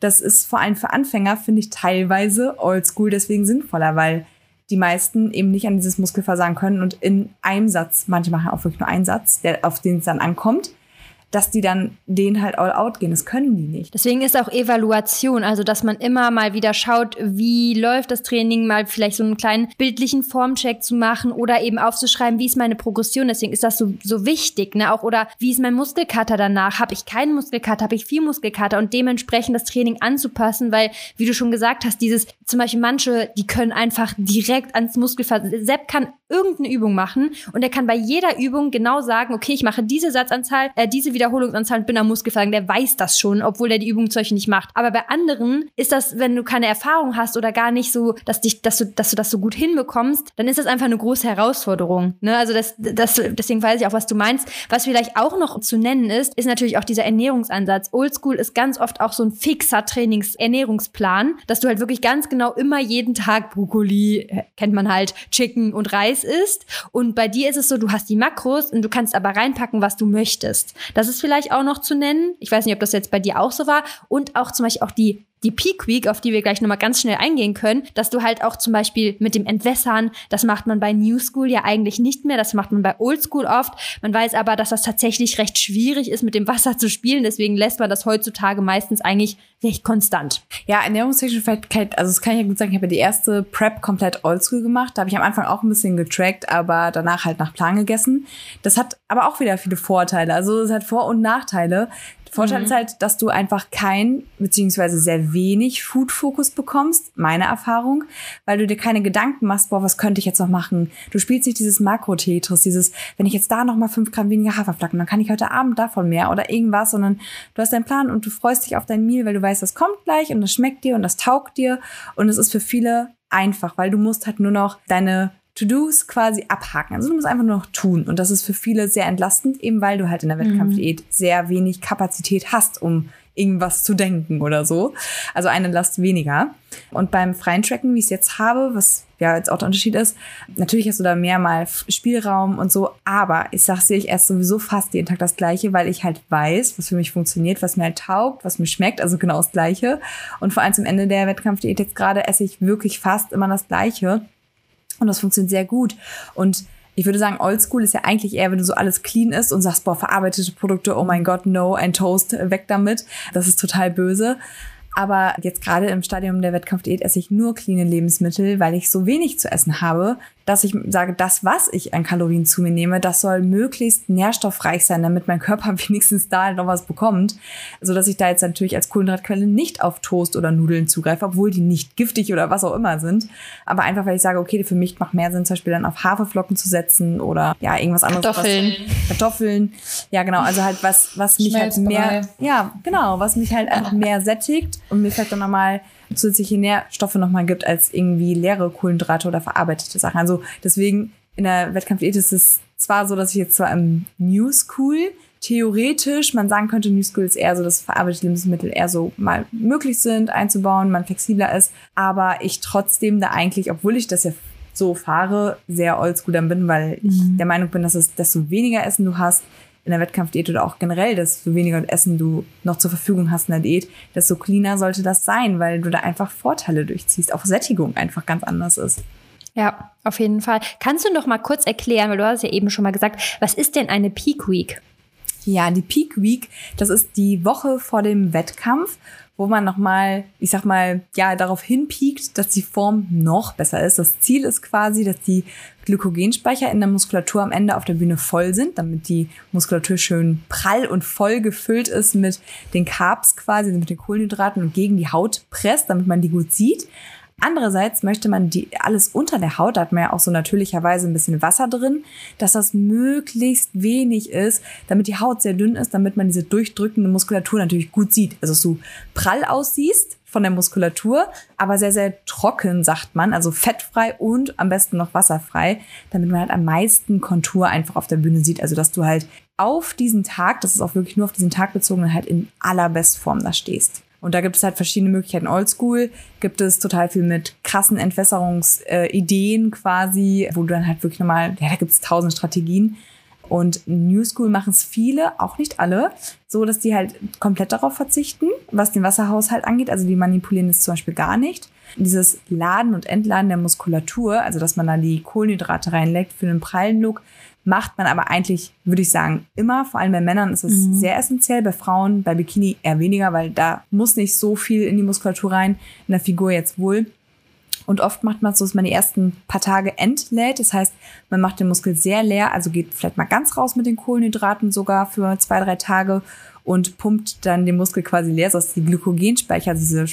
das ist vor allem für Anfänger, finde ich, teilweise oldschool deswegen sinnvoller, weil die meisten eben nicht an dieses Muskelversagen können und in einem Satz, manche machen auch wirklich nur einen Satz, der, auf den es dann ankommt, dass die dann den halt all out gehen. Das können die nicht. Deswegen ist auch Evaluation, also dass man immer mal wieder schaut, wie läuft das Training, mal vielleicht so einen kleinen bildlichen Formcheck zu machen oder eben aufzuschreiben, wie ist meine Progression. Deswegen ist das so, so wichtig, ne? Auch oder wie ist mein Muskelkater danach? Habe ich keinen Muskelkater? Habe ich viel Muskelkater? Und dementsprechend das Training anzupassen, weil, wie du schon gesagt hast, dieses zum Beispiel manche, die können einfach direkt ans Muskelfaser. Sepp kann irgendeine Übung machen und er kann bei jeder Übung genau sagen, okay, ich mache diese Satzanzahl, äh, diese Wiederholungsanzahl und bin am Muskelversagen. Der weiß das schon, obwohl er die Übung Beispiel nicht macht. Aber bei anderen ist das, wenn du keine Erfahrung hast oder gar nicht so, dass dich, dass du, dass du das so gut hinbekommst, dann ist das einfach eine große Herausforderung. Ne? Also das, das, deswegen weiß ich auch, was du meinst. Was vielleicht auch noch zu nennen ist, ist natürlich auch dieser Ernährungsansatz. Oldschool ist ganz oft auch so ein fixer Trainings-Ernährungsplan, dass du halt wirklich ganz genau immer jeden Tag Brokkoli, äh, kennt man halt, Chicken und Reis isst. Und bei dir ist es so, du hast die Makros und du kannst aber reinpacken, was du möchtest. Das ist vielleicht auch noch zu nennen. Ich weiß nicht, ob das jetzt bei dir auch so war. Und auch zum Beispiel auch die die Peak Week, auf die wir gleich nochmal ganz schnell eingehen können, dass du halt auch zum Beispiel mit dem Entwässern, das macht man bei New School ja eigentlich nicht mehr, das macht man bei Old School oft. Man weiß aber, dass das tatsächlich recht schwierig ist, mit dem Wasser zu spielen, deswegen lässt man das heutzutage meistens eigentlich recht konstant. Ja, ernährungstechnisch vielleicht, also das kann ich ja gut sagen, ich habe die erste Prep komplett Old School gemacht, da habe ich am Anfang auch ein bisschen getrackt, aber danach halt nach Plan gegessen. Das hat aber auch wieder viele Vorteile, also es hat Vor- und Nachteile. Vorteil mhm. ist halt, dass du einfach kein, beziehungsweise sehr wenig Food-Fokus bekommst, meine Erfahrung, weil du dir keine Gedanken machst, boah, was könnte ich jetzt noch machen? Du spielst nicht dieses Makro-Tetris, dieses, wenn ich jetzt da noch mal fünf Gramm weniger Haferflocken, dann kann ich heute Abend davon mehr oder irgendwas, sondern du hast deinen Plan und du freust dich auf dein Meal, weil du weißt, das kommt gleich und das schmeckt dir und das taugt dir und es ist für viele einfach, weil du musst halt nur noch deine To-Dos quasi abhaken. Also du musst einfach nur noch tun. Und das ist für viele sehr entlastend, eben weil du halt in der mhm. Wettkampfdiät sehr wenig Kapazität hast, um irgendwas zu denken oder so. Also eine Last weniger. Und beim freien Tracken, wie ich es jetzt habe, was ja jetzt auch der Unterschied ist, natürlich hast du da mehr mal Spielraum und so, aber ich sag sehe ich erst sowieso fast jeden Tag das Gleiche, weil ich halt weiß, was für mich funktioniert, was mir halt taugt, was mir schmeckt, also genau das Gleiche. Und vor allem zum Ende der Wettkampfdiät jetzt gerade esse ich wirklich fast immer das Gleiche. Und das funktioniert sehr gut. Und ich würde sagen, Oldschool ist ja eigentlich eher, wenn du so alles clean ist und sagst, boah, verarbeitete Produkte, oh mein Gott, no, ein Toast, weg damit. Das ist total böse. Aber jetzt gerade im Stadium der Wettkampfdiät esse ich nur cleane Lebensmittel, weil ich so wenig zu essen habe, dass ich sage, das, was ich an Kalorien zu mir nehme, das soll möglichst nährstoffreich sein, damit mein Körper wenigstens da noch was bekommt. So dass ich da jetzt natürlich als Kohlenhydratquelle nicht auf Toast oder Nudeln zugreife, obwohl die nicht giftig oder was auch immer sind. Aber einfach, weil ich sage, okay, für mich macht mehr Sinn, zum Beispiel dann auf Haferflocken zu setzen oder ja, irgendwas anderes. Kartoffeln. Was, Kartoffeln. Ja, genau. Also halt was, was mich halt mehr, ja, genau, was mich halt einfach mehr sättigt und mir vielleicht dann nochmal zusätzliche Nährstoffe nochmal gibt als irgendwie leere Kohlenhydrate oder verarbeitete Sachen. Also deswegen in der Wettkampfdiät ist es zwar so, dass ich jetzt zwar im New School theoretisch man sagen könnte, New School ist eher so, dass verarbeitete Lebensmittel eher so mal möglich sind einzubauen, man flexibler ist, aber ich trotzdem da eigentlich, obwohl ich das ja so fahre, sehr oldschool dann bin, weil ich mhm. der Meinung bin, dass es desto weniger Essen du hast, in der Wettkampfdiät oder auch generell, desto weniger Essen du noch zur Verfügung hast in der Diät, desto cleaner sollte das sein, weil du da einfach Vorteile durchziehst. Auch Sättigung einfach ganz anders ist. Ja, auf jeden Fall. Kannst du noch mal kurz erklären, weil du hast ja eben schon mal gesagt, was ist denn eine Peak Week? Ja, die Peak Week, das ist die Woche vor dem Wettkampf wo man nochmal, ich sag mal, ja, darauf hinpiekt, dass die Form noch besser ist. Das Ziel ist quasi, dass die Glykogenspeicher in der Muskulatur am Ende auf der Bühne voll sind, damit die Muskulatur schön prall und voll gefüllt ist mit den Carbs quasi, mit den Kohlenhydraten und gegen die Haut presst, damit man die gut sieht. Andererseits möchte man die alles unter der Haut, da hat man ja auch so natürlicherweise ein bisschen Wasser drin, dass das möglichst wenig ist, damit die Haut sehr dünn ist, damit man diese durchdrückende Muskulatur natürlich gut sieht. Also dass du prall aussiehst von der Muskulatur, aber sehr, sehr trocken, sagt man, also fettfrei und am besten noch wasserfrei, damit man halt am meisten Kontur einfach auf der Bühne sieht. Also dass du halt auf diesen Tag, das ist auch wirklich nur auf diesen Tag bezogen, halt in allerbestform da stehst. Und da gibt es halt verschiedene Möglichkeiten. Oldschool gibt es total viel mit krassen Entwässerungsideen äh, quasi, wo du dann halt wirklich nochmal, ja, da gibt es tausend Strategien. Und New School machen es viele, auch nicht alle, so dass die halt komplett darauf verzichten, was den Wasserhaushalt angeht. Also die manipulieren es zum Beispiel gar nicht. Dieses Laden und Entladen der Muskulatur, also dass man da die Kohlenhydrate reinlegt für einen prallen Look, macht man aber eigentlich, würde ich sagen, immer. Vor allem bei Männern ist es mhm. sehr essentiell, bei Frauen, bei Bikini eher weniger, weil da muss nicht so viel in die Muskulatur rein, in der Figur jetzt wohl. Und oft macht man es so, dass man die ersten paar Tage entlädt. Das heißt, man macht den Muskel sehr leer, also geht vielleicht mal ganz raus mit den Kohlenhydraten sogar für zwei, drei Tage und pumpt dann den Muskel quasi leer, sodass die Glykogenspeicher, also diese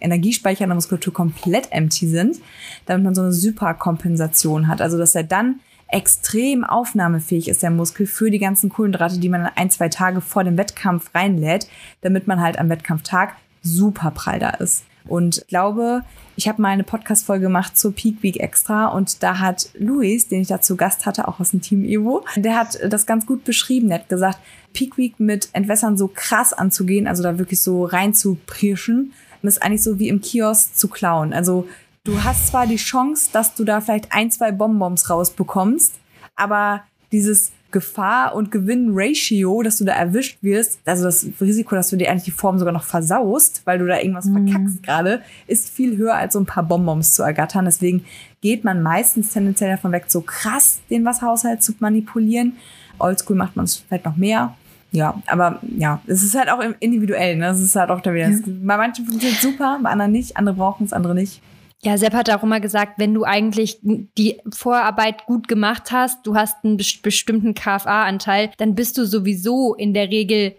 Energiespeicher in der Muskulatur komplett empty sind, damit man so eine Superkompensation hat. Also, dass er dann extrem aufnahmefähig ist der Muskel für die ganzen Kohlenhydrate, die man ein, zwei Tage vor dem Wettkampf reinlädt, damit man halt am Wettkampftag super prall da ist. Und ich glaube, ich habe mal eine Podcast-Folge gemacht zur Peak Week Extra und da hat Luis, den ich dazu Gast hatte, auch aus dem Team Evo, der hat das ganz gut beschrieben. Der hat gesagt, Peak Week mit Entwässern so krass anzugehen, also da wirklich so rein zu pirschen, ist eigentlich so wie im Kiosk zu klauen. Also du hast zwar die Chance, dass du da vielleicht ein, zwei Bonbons rausbekommst, aber dieses Gefahr- und Gewinn-Ratio, dass du da erwischt wirst, also das Risiko, dass du dir eigentlich die Form sogar noch versaust, weil du da irgendwas mm. verkackst gerade, ist viel höher als so ein paar Bonbons zu ergattern. Deswegen geht man meistens tendenziell davon weg, so krass den Wasserhaushalt zu manipulieren. Oldschool macht man es vielleicht noch mehr. Ja, aber ja, es ist halt auch individuell. Ne? Es ist halt auch da wieder. Ja. Bei manchen funktioniert es super, bei anderen nicht. Andere brauchen es, andere nicht. Ja, Sepp hat auch immer gesagt, wenn du eigentlich die Vorarbeit gut gemacht hast, du hast einen bestimmten KFA-Anteil, dann bist du sowieso in der Regel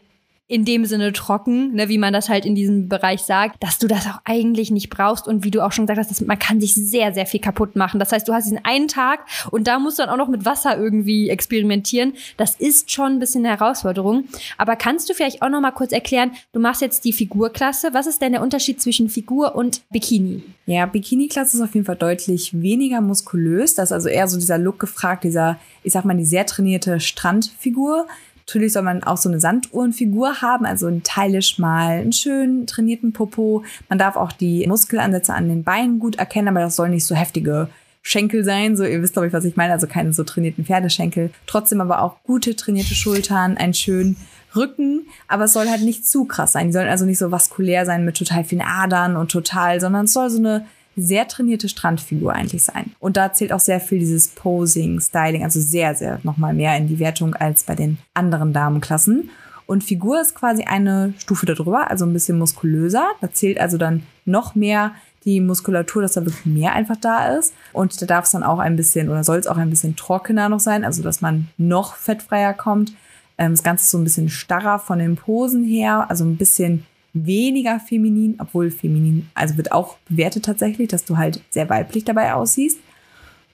in dem Sinne trocken, ne, wie man das halt in diesem Bereich sagt, dass du das auch eigentlich nicht brauchst und wie du auch schon gesagt hast, dass man kann sich sehr, sehr viel kaputt machen. Das heißt, du hast diesen einen Tag und da musst du dann auch noch mit Wasser irgendwie experimentieren. Das ist schon ein bisschen eine Herausforderung. Aber kannst du vielleicht auch noch mal kurz erklären, du machst jetzt die Figurklasse. Was ist denn der Unterschied zwischen Figur und Bikini? Ja, Bikini-Klasse ist auf jeden Fall deutlich weniger muskulös. Das ist also eher so dieser Look gefragt, dieser, ich sag mal, die sehr trainierte Strandfigur. Natürlich soll man auch so eine Sanduhrenfigur haben, also ein Teile schmal, einen schönen trainierten Popo. Man darf auch die Muskelansätze an den Beinen gut erkennen, aber das soll nicht so heftige Schenkel sein. So, ihr wisst, glaube ich, was ich meine. Also keine so trainierten Pferdeschenkel. Trotzdem aber auch gute trainierte Schultern, einen schönen Rücken, aber es soll halt nicht zu krass sein. Die sollen also nicht so vaskulär sein mit total vielen Adern und total, sondern es soll so eine sehr trainierte Strandfigur eigentlich sein. Und da zählt auch sehr viel dieses Posing, Styling, also sehr, sehr nochmal mehr in die Wertung als bei den anderen Damenklassen. Und Figur ist quasi eine Stufe darüber, also ein bisschen muskulöser. Da zählt also dann noch mehr die Muskulatur, dass da wirklich mehr einfach da ist. Und da darf es dann auch ein bisschen oder soll es auch ein bisschen trockener noch sein, also dass man noch fettfreier kommt. Ähm, das Ganze ist so ein bisschen starrer von den Posen her, also ein bisschen weniger feminin, obwohl feminin, also wird auch bewertet tatsächlich, dass du halt sehr weiblich dabei aussiehst.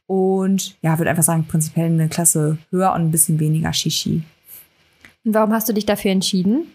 Und ja, würde einfach sagen, prinzipiell eine Klasse höher und ein bisschen weniger Shishi. Und warum hast du dich dafür entschieden?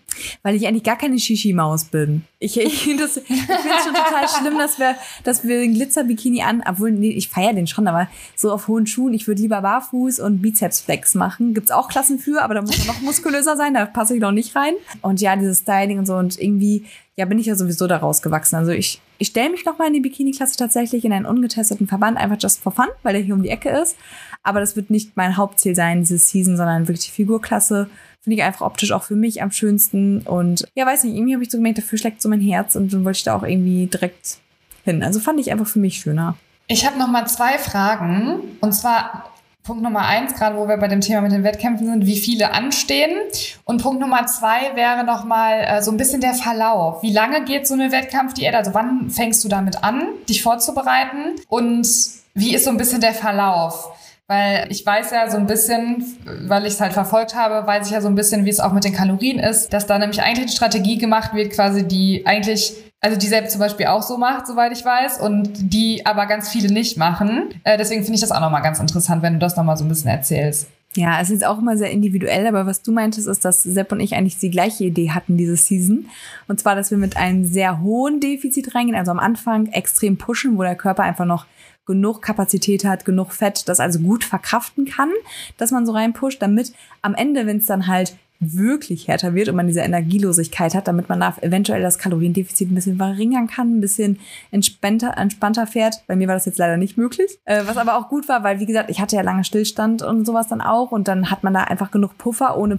Weil ich eigentlich gar keine Shishi-Maus bin. Ich, ich finde es schon total schlimm, dass wir, dass wir den Glitzer-Bikini an, obwohl, nee, ich feiere den schon, aber so auf hohen Schuhen. Ich würde lieber Barfuß und Bizeps-Flex machen. Gibt's auch Klassen für, aber da muss man noch muskulöser sein, da passe ich noch nicht rein. Und ja, dieses Styling und so und irgendwie, ja, bin ich ja sowieso daraus gewachsen. Also ich, ich stelle mich noch mal in die Bikini-Klasse tatsächlich in einen ungetesteten Verband, einfach just for fun, weil der hier um die Ecke ist. Aber das wird nicht mein Hauptziel sein, diese Season, sondern wirklich die Figurklasse Finde ich einfach optisch auch für mich am schönsten. Und ja, weiß nicht, irgendwie habe ich so gemerkt, dafür schlägt so mein Herz und dann wollte ich da auch irgendwie direkt hin. Also fand ich einfach für mich schöner. Ich habe noch mal zwei Fragen. Und zwar Punkt Nummer eins, gerade wo wir bei dem Thema mit den Wettkämpfen sind, wie viele anstehen. Und Punkt Nummer zwei wäre noch mal äh, so ein bisschen der Verlauf. Wie lange geht so eine Wettkampfdiät? Also wann fängst du damit an, dich vorzubereiten? Und wie ist so ein bisschen der Verlauf? Weil ich weiß ja so ein bisschen, weil ich es halt verfolgt habe, weiß ich ja so ein bisschen, wie es auch mit den Kalorien ist, dass da nämlich eigentlich eine Strategie gemacht wird, quasi die eigentlich also die selbst zum Beispiel auch so macht, soweit ich weiß, und die aber ganz viele nicht machen. Äh, deswegen finde ich das auch nochmal ganz interessant, wenn du das nochmal so ein bisschen erzählst. Ja, es ist auch immer sehr individuell, aber was du meintest, ist, dass Sepp und ich eigentlich die gleiche Idee hatten diese Season. Und zwar, dass wir mit einem sehr hohen Defizit reingehen, also am Anfang extrem pushen, wo der Körper einfach noch genug Kapazität hat, genug Fett, das also gut verkraften kann, dass man so reinpusht, damit am Ende, wenn es dann halt wirklich härter wird und man diese Energielosigkeit hat, damit man da eventuell das Kaloriendefizit ein bisschen verringern kann, ein bisschen entspannter, entspannter fährt. Bei mir war das jetzt leider nicht möglich. Äh, was aber auch gut war, weil wie gesagt, ich hatte ja lange Stillstand und sowas dann auch und dann hat man da einfach genug Puffer, ohne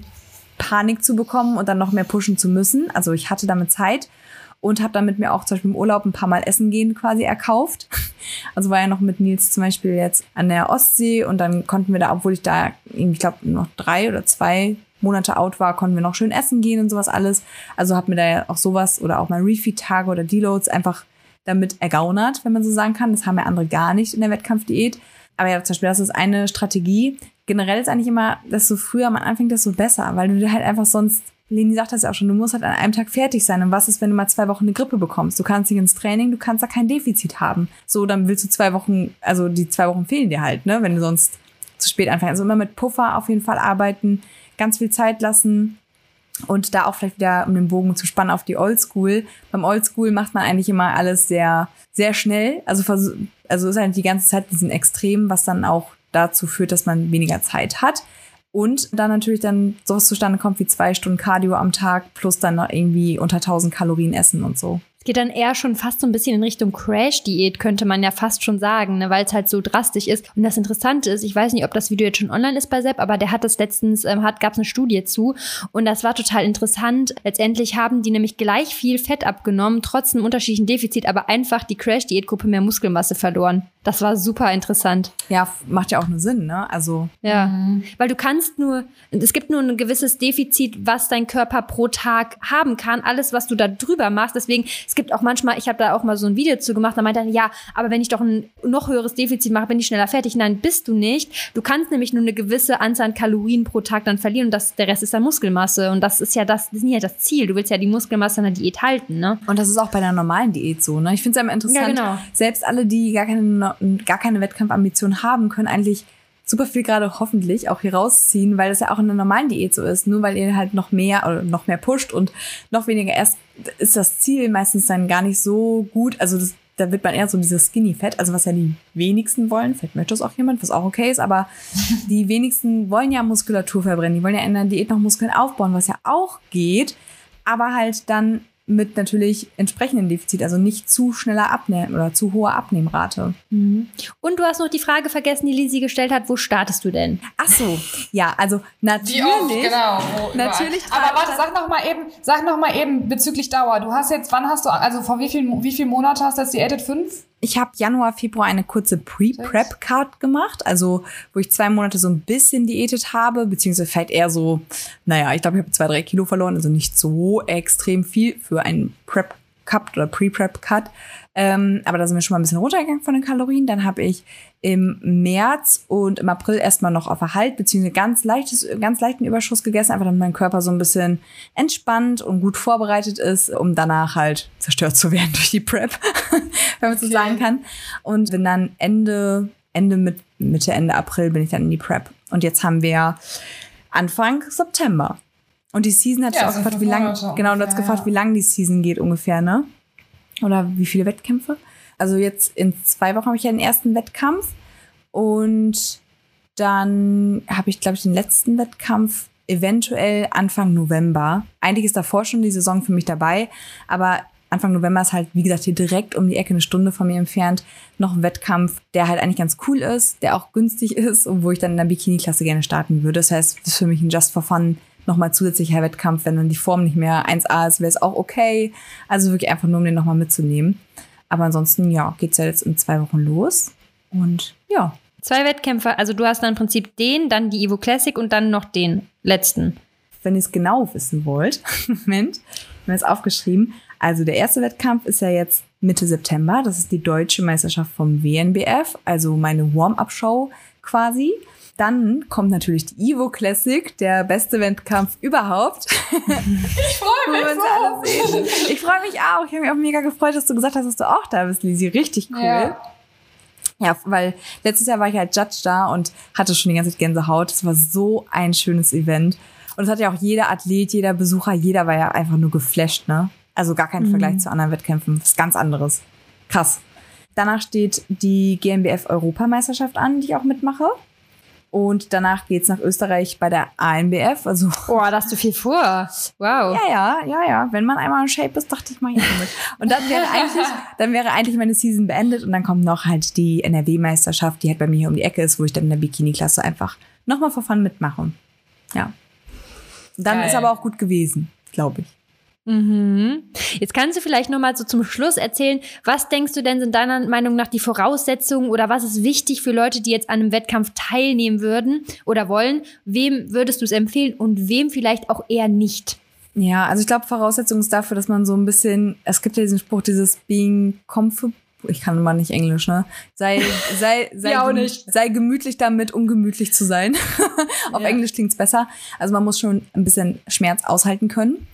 Panik zu bekommen und dann noch mehr pushen zu müssen. Also ich hatte damit Zeit und habe damit mir auch zum Beispiel im Urlaub ein paar Mal Essen gehen quasi erkauft. Also war ja noch mit Nils zum Beispiel jetzt an der Ostsee und dann konnten wir da, obwohl ich da, ich glaube, noch drei oder zwei Monate out war, konnten wir noch schön essen gehen und sowas alles. Also hab mir da ja auch sowas oder auch mal Refeed-Tage oder Deloads einfach damit ergaunert, wenn man so sagen kann. Das haben ja andere gar nicht in der Wettkampfdiät. Aber ja, zum Beispiel, das ist eine Strategie. Generell ist eigentlich immer, desto früher man anfängt, desto besser, weil du halt einfach sonst, Leni sagt das ja auch schon, du musst halt an einem Tag fertig sein. Und was ist, wenn du mal zwei Wochen eine Grippe bekommst? Du kannst nicht ins Training, du kannst da kein Defizit haben. So, dann willst du zwei Wochen, also die zwei Wochen fehlen dir halt, ne, wenn du sonst zu spät anfängst. Also immer mit Puffer auf jeden Fall arbeiten ganz viel Zeit lassen und da auch vielleicht wieder, um den Bogen zu spannen, auf die Oldschool. Beim Oldschool macht man eigentlich immer alles sehr, sehr schnell. Also, also ist halt die ganze Zeit diesen Extrem, was dann auch dazu führt, dass man weniger Zeit hat. Und dann natürlich dann sowas zustande kommt wie zwei Stunden Cardio am Tag plus dann noch irgendwie unter 1000 Kalorien essen und so. Geht dann eher schon fast so ein bisschen in Richtung Crash-Diät, könnte man ja fast schon sagen, ne, weil es halt so drastisch ist. Und das Interessante ist, ich weiß nicht, ob das Video jetzt schon online ist bei Sepp, aber der hat das letztens, ähm, hat, gab es eine Studie zu und das war total interessant. Letztendlich haben die nämlich gleich viel Fett abgenommen, trotz einem unterschiedlichen Defizit, aber einfach die Crash-Diät-Gruppe mehr Muskelmasse verloren. Das war super interessant. Ja, macht ja auch nur Sinn, ne? Also. Ja. Mhm. Weil du kannst nur, es gibt nur ein gewisses Defizit, was dein Körper pro Tag haben kann. Alles, was du da drüber machst. Deswegen, es gibt auch manchmal, ich habe da auch mal so ein Video zu gemacht, da meint er, ja, aber wenn ich doch ein noch höheres Defizit mache, bin ich schneller fertig. Nein, bist du nicht. Du kannst nämlich nur eine gewisse Anzahl an Kalorien pro Tag dann verlieren und das, der Rest ist dann Muskelmasse. Und das ist ja das, das ist ja das Ziel. Du willst ja die Muskelmasse in der Diät halten, ne? Und das ist auch bei der normalen Diät so, ne? Ich finde es immer interessant. Ja, genau. Selbst alle, die gar keine gar keine Wettkampfambition haben, können eigentlich super viel gerade hoffentlich auch hier rausziehen, weil das ja auch in der normalen Diät so ist. Nur weil ihr halt noch mehr oder noch mehr pusht und noch weniger erst, ist das Ziel meistens dann gar nicht so gut. Also das, da wird man eher so dieses Skinny-Fett, also was ja die wenigsten wollen. Vielleicht möchte das auch jemand, was auch okay ist, aber die wenigsten wollen ja Muskulatur verbrennen. Die wollen ja in der Diät noch Muskeln aufbauen, was ja auch geht, aber halt dann mit natürlich entsprechendem Defizit, also nicht zu schneller Abnehmen oder zu hoher Abnehmrate. Mhm. Und du hast noch die Frage vergessen, die Lisi gestellt hat, wo startest du denn? Ach so, ja, also natürlich. Oft, genau. natürlich. Aber warte, sag noch mal eben, sag noch mal eben bezüglich Dauer. Du hast jetzt, wann hast du, also vor wie viel, wie viel Monate hast du jetzt diätet? Fünf? Ich habe Januar, Februar eine kurze Pre-Prep-Card gemacht, also wo ich zwei Monate so ein bisschen diätet habe, beziehungsweise vielleicht eher so, naja, ich glaube, ich habe zwei, drei Kilo verloren, also nicht so extrem viel für einen Prep-Cut oder Pre-Prep-Cut. Ähm, aber da sind wir schon mal ein bisschen runtergegangen von den Kalorien. Dann habe ich im März und im April erstmal noch auf Erhalt, beziehungsweise ganz leichtes, ganz leichten Überschuss gegessen, einfach damit mein Körper so ein bisschen entspannt und gut vorbereitet ist, um danach halt zerstört zu werden durch die Prep, wenn man so okay. sagen kann. Und bin dann Ende, Ende mit, Mitte, Ende April bin ich dann in die Prep. Und jetzt haben wir Anfang September. Und die Season hat ja, auch gefragt, wie lang, genau, du hast gefragt, ja. wie lang die Season geht ungefähr, ne? Oder wie viele Wettkämpfe? Also jetzt in zwei Wochen habe ich ja den ersten Wettkampf und dann habe ich, glaube ich, den letzten Wettkampf eventuell Anfang November. Eigentlich ist davor schon die Saison für mich dabei, aber Anfang November ist halt, wie gesagt, hier direkt um die Ecke eine Stunde von mir entfernt noch ein Wettkampf, der halt eigentlich ganz cool ist, der auch günstig ist und wo ich dann in der Bikini-Klasse gerne starten würde. Das heißt, das ist für mich ein Just for Fun nochmal zusätzlicher Wettkampf. Wenn dann die Form nicht mehr 1A ist, wäre es auch okay. Also wirklich einfach nur, um den nochmal mitzunehmen. Aber ansonsten, ja, geht's ja jetzt in zwei Wochen los. Und ja. Zwei Wettkämpfe, also du hast dann im Prinzip den, dann die Evo Classic und dann noch den letzten. Wenn ihr es genau wissen wollt, Moment, ich habe es aufgeschrieben. Also der erste Wettkampf ist ja jetzt Mitte September. Das ist die deutsche Meisterschaft vom WNBF, also meine Warm-up-Show quasi. Dann kommt natürlich die Evo Classic, der beste Wettkampf überhaupt. Ich freue mich so. Ich freue mich auch. Ich habe mich auch mega gefreut, dass du gesagt hast, dass du auch da bist, Lisi. Richtig cool. Ja. Ja, weil letztes Jahr war ich halt Judge da und hatte schon die ganze Zeit Gänsehaut. Es war so ein schönes Event. Und es hat ja auch jeder Athlet, jeder Besucher, jeder war ja einfach nur geflasht, ne? Also gar kein Vergleich zu anderen Wettkämpfen. Was ganz anderes. Krass. Danach steht die GmbF Europameisterschaft an, die ich auch mitmache. Und danach geht's nach Österreich bei der ANBF. Also Boah, da hast du viel vor. Wow. ja, ja, ja, ja. Wenn man einmal in Shape ist, dachte ich mal hier mit. Und dann wäre eigentlich, dann wäre eigentlich meine Season beendet und dann kommt noch halt die NRW-Meisterschaft, die halt bei mir hier um die Ecke ist, wo ich dann in der Bikini-Klasse einfach nochmal vor Fun mitmache. Ja. Dann Geil. ist aber auch gut gewesen, glaube ich. Mhm. Jetzt kannst du vielleicht noch mal so zum Schluss erzählen, was denkst du denn sind deiner Meinung nach die Voraussetzungen oder was ist wichtig für Leute, die jetzt an einem Wettkampf teilnehmen würden oder wollen? Wem würdest du es empfehlen und wem vielleicht auch eher nicht? Ja, also ich glaube, Voraussetzung ist dafür, dass man so ein bisschen, es gibt ja diesen Spruch, dieses being comfortable, ich kann immer nicht Englisch, ne? Sei, sei, sei, Ja, gemü- sei gemütlich damit, ungemütlich zu sein. Auf Ja. Englisch klingt's besser. Also man muss schon ein bisschen Schmerz aushalten können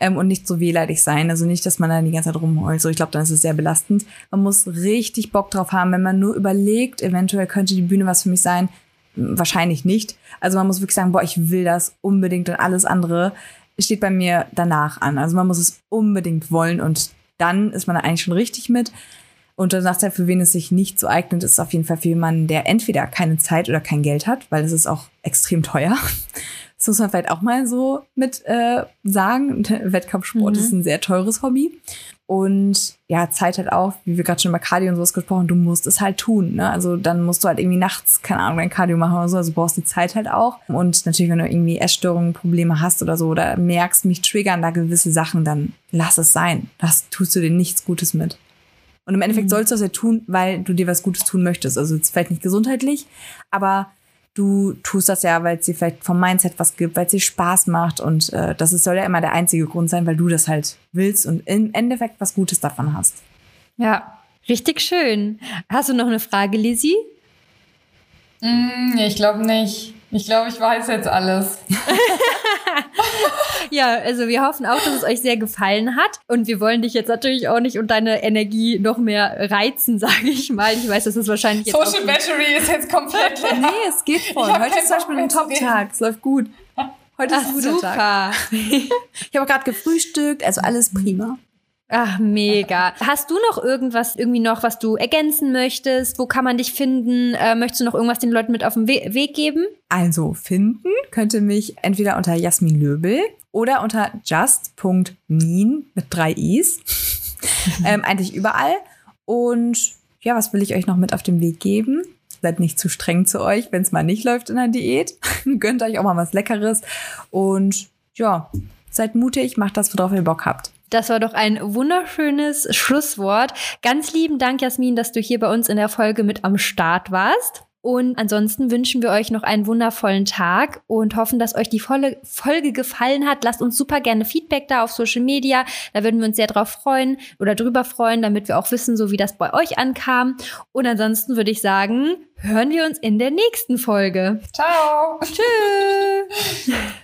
ähm, und nicht so wehleidig sein. Also nicht, dass man dann die ganze Zeit rumheult. So, ich glaube, dann ist es sehr belastend. Man muss richtig Bock drauf haben, wenn man nur überlegt, eventuell könnte die Bühne was für mich sein. Wahrscheinlich nicht. Also man muss wirklich sagen, boah, ich will das unbedingt und alles andere steht bei mir danach an. Also man muss es unbedingt wollen und dann ist man da eigentlich schon richtig mit. Und dann sagt er, für wen es sich nicht so eignet, ist auf jeden Fall für jemanden, der entweder keine Zeit oder kein Geld hat, weil es ist auch extrem teuer. Das muss man vielleicht auch mal so mit äh, sagen. Wettkampfsport Mhm. ist ein sehr teures Hobby. Und ja, Zeit halt auch, wie wir gerade schon über Cardio und sowas gesprochen, du musst es halt tun. Ne? Also dann musst du halt irgendwie nachts, keine Ahnung, dein Cardio machen oder so. Also du brauchst die Zeit halt auch. Und natürlich, wenn du irgendwie Essstörungen, Probleme hast oder so, oder merkst, mich triggern da gewisse Sachen, dann lass es sein. Das tust du dir nichts Gutes mit. Und im Endeffekt sollst du das ja tun, weil du dir was Gutes tun möchtest. Also jetzt vielleicht nicht gesundheitlich, aber du tust das ja, weil es dir vielleicht vom Mindset was gibt, weil es dir Spaß macht. Und äh, das ist, soll ja immer der einzige Grund sein, weil du das halt willst und im Endeffekt was Gutes davon hast. Ja, richtig schön. Hast du noch eine Frage, Lizzie? Mm, nee, ich glaube nicht. Ich glaube, ich weiß jetzt alles. Ja, also wir hoffen auch, dass es euch sehr gefallen hat. Und wir wollen dich jetzt natürlich auch nicht und deine Energie noch mehr reizen, sage ich mal. Ich weiß, das ist wahrscheinlich jetzt Social Battery ist jetzt komplett leer. Nee, es geht voll. Heute ist zum Beispiel ein. Top-Tag. Es läuft gut. Heute ist Ach, ein guter Tag. super. Ich habe gerade gefrühstückt, also alles prima. Ach, mega. Hast du noch irgendwas, irgendwie noch, was du ergänzen möchtest? Wo kann man dich finden? Äh, möchtest du noch irgendwas den Leuten mit auf den We Weg geben? Also finden könnt ihr mich entweder unter Jasmin Löbel oder unter just.min mit drei i's. ähm, eigentlich überall. Und ja, was will ich euch noch mit auf den Weg geben? Seid nicht zu streng zu euch, wenn es mal nicht läuft in der Diät. Gönnt euch auch mal was Leckeres. Und ja, seid mutig, macht das, worauf ihr Bock habt. Das war doch ein wunderschönes Schlusswort. Ganz lieben Dank, Jasmin, dass du hier bei uns in der Folge mit am Start warst. Und ansonsten wünschen wir euch noch einen wundervollen Tag und hoffen, dass euch die volle Folge gefallen hat. Lasst uns super gerne Feedback da auf Social Media. Da würden wir uns sehr drauf freuen oder drüber freuen, damit wir auch wissen, so wie das bei euch ankam. Und ansonsten würde ich sagen, hören wir uns in der nächsten Folge. Ciao. Tschüss.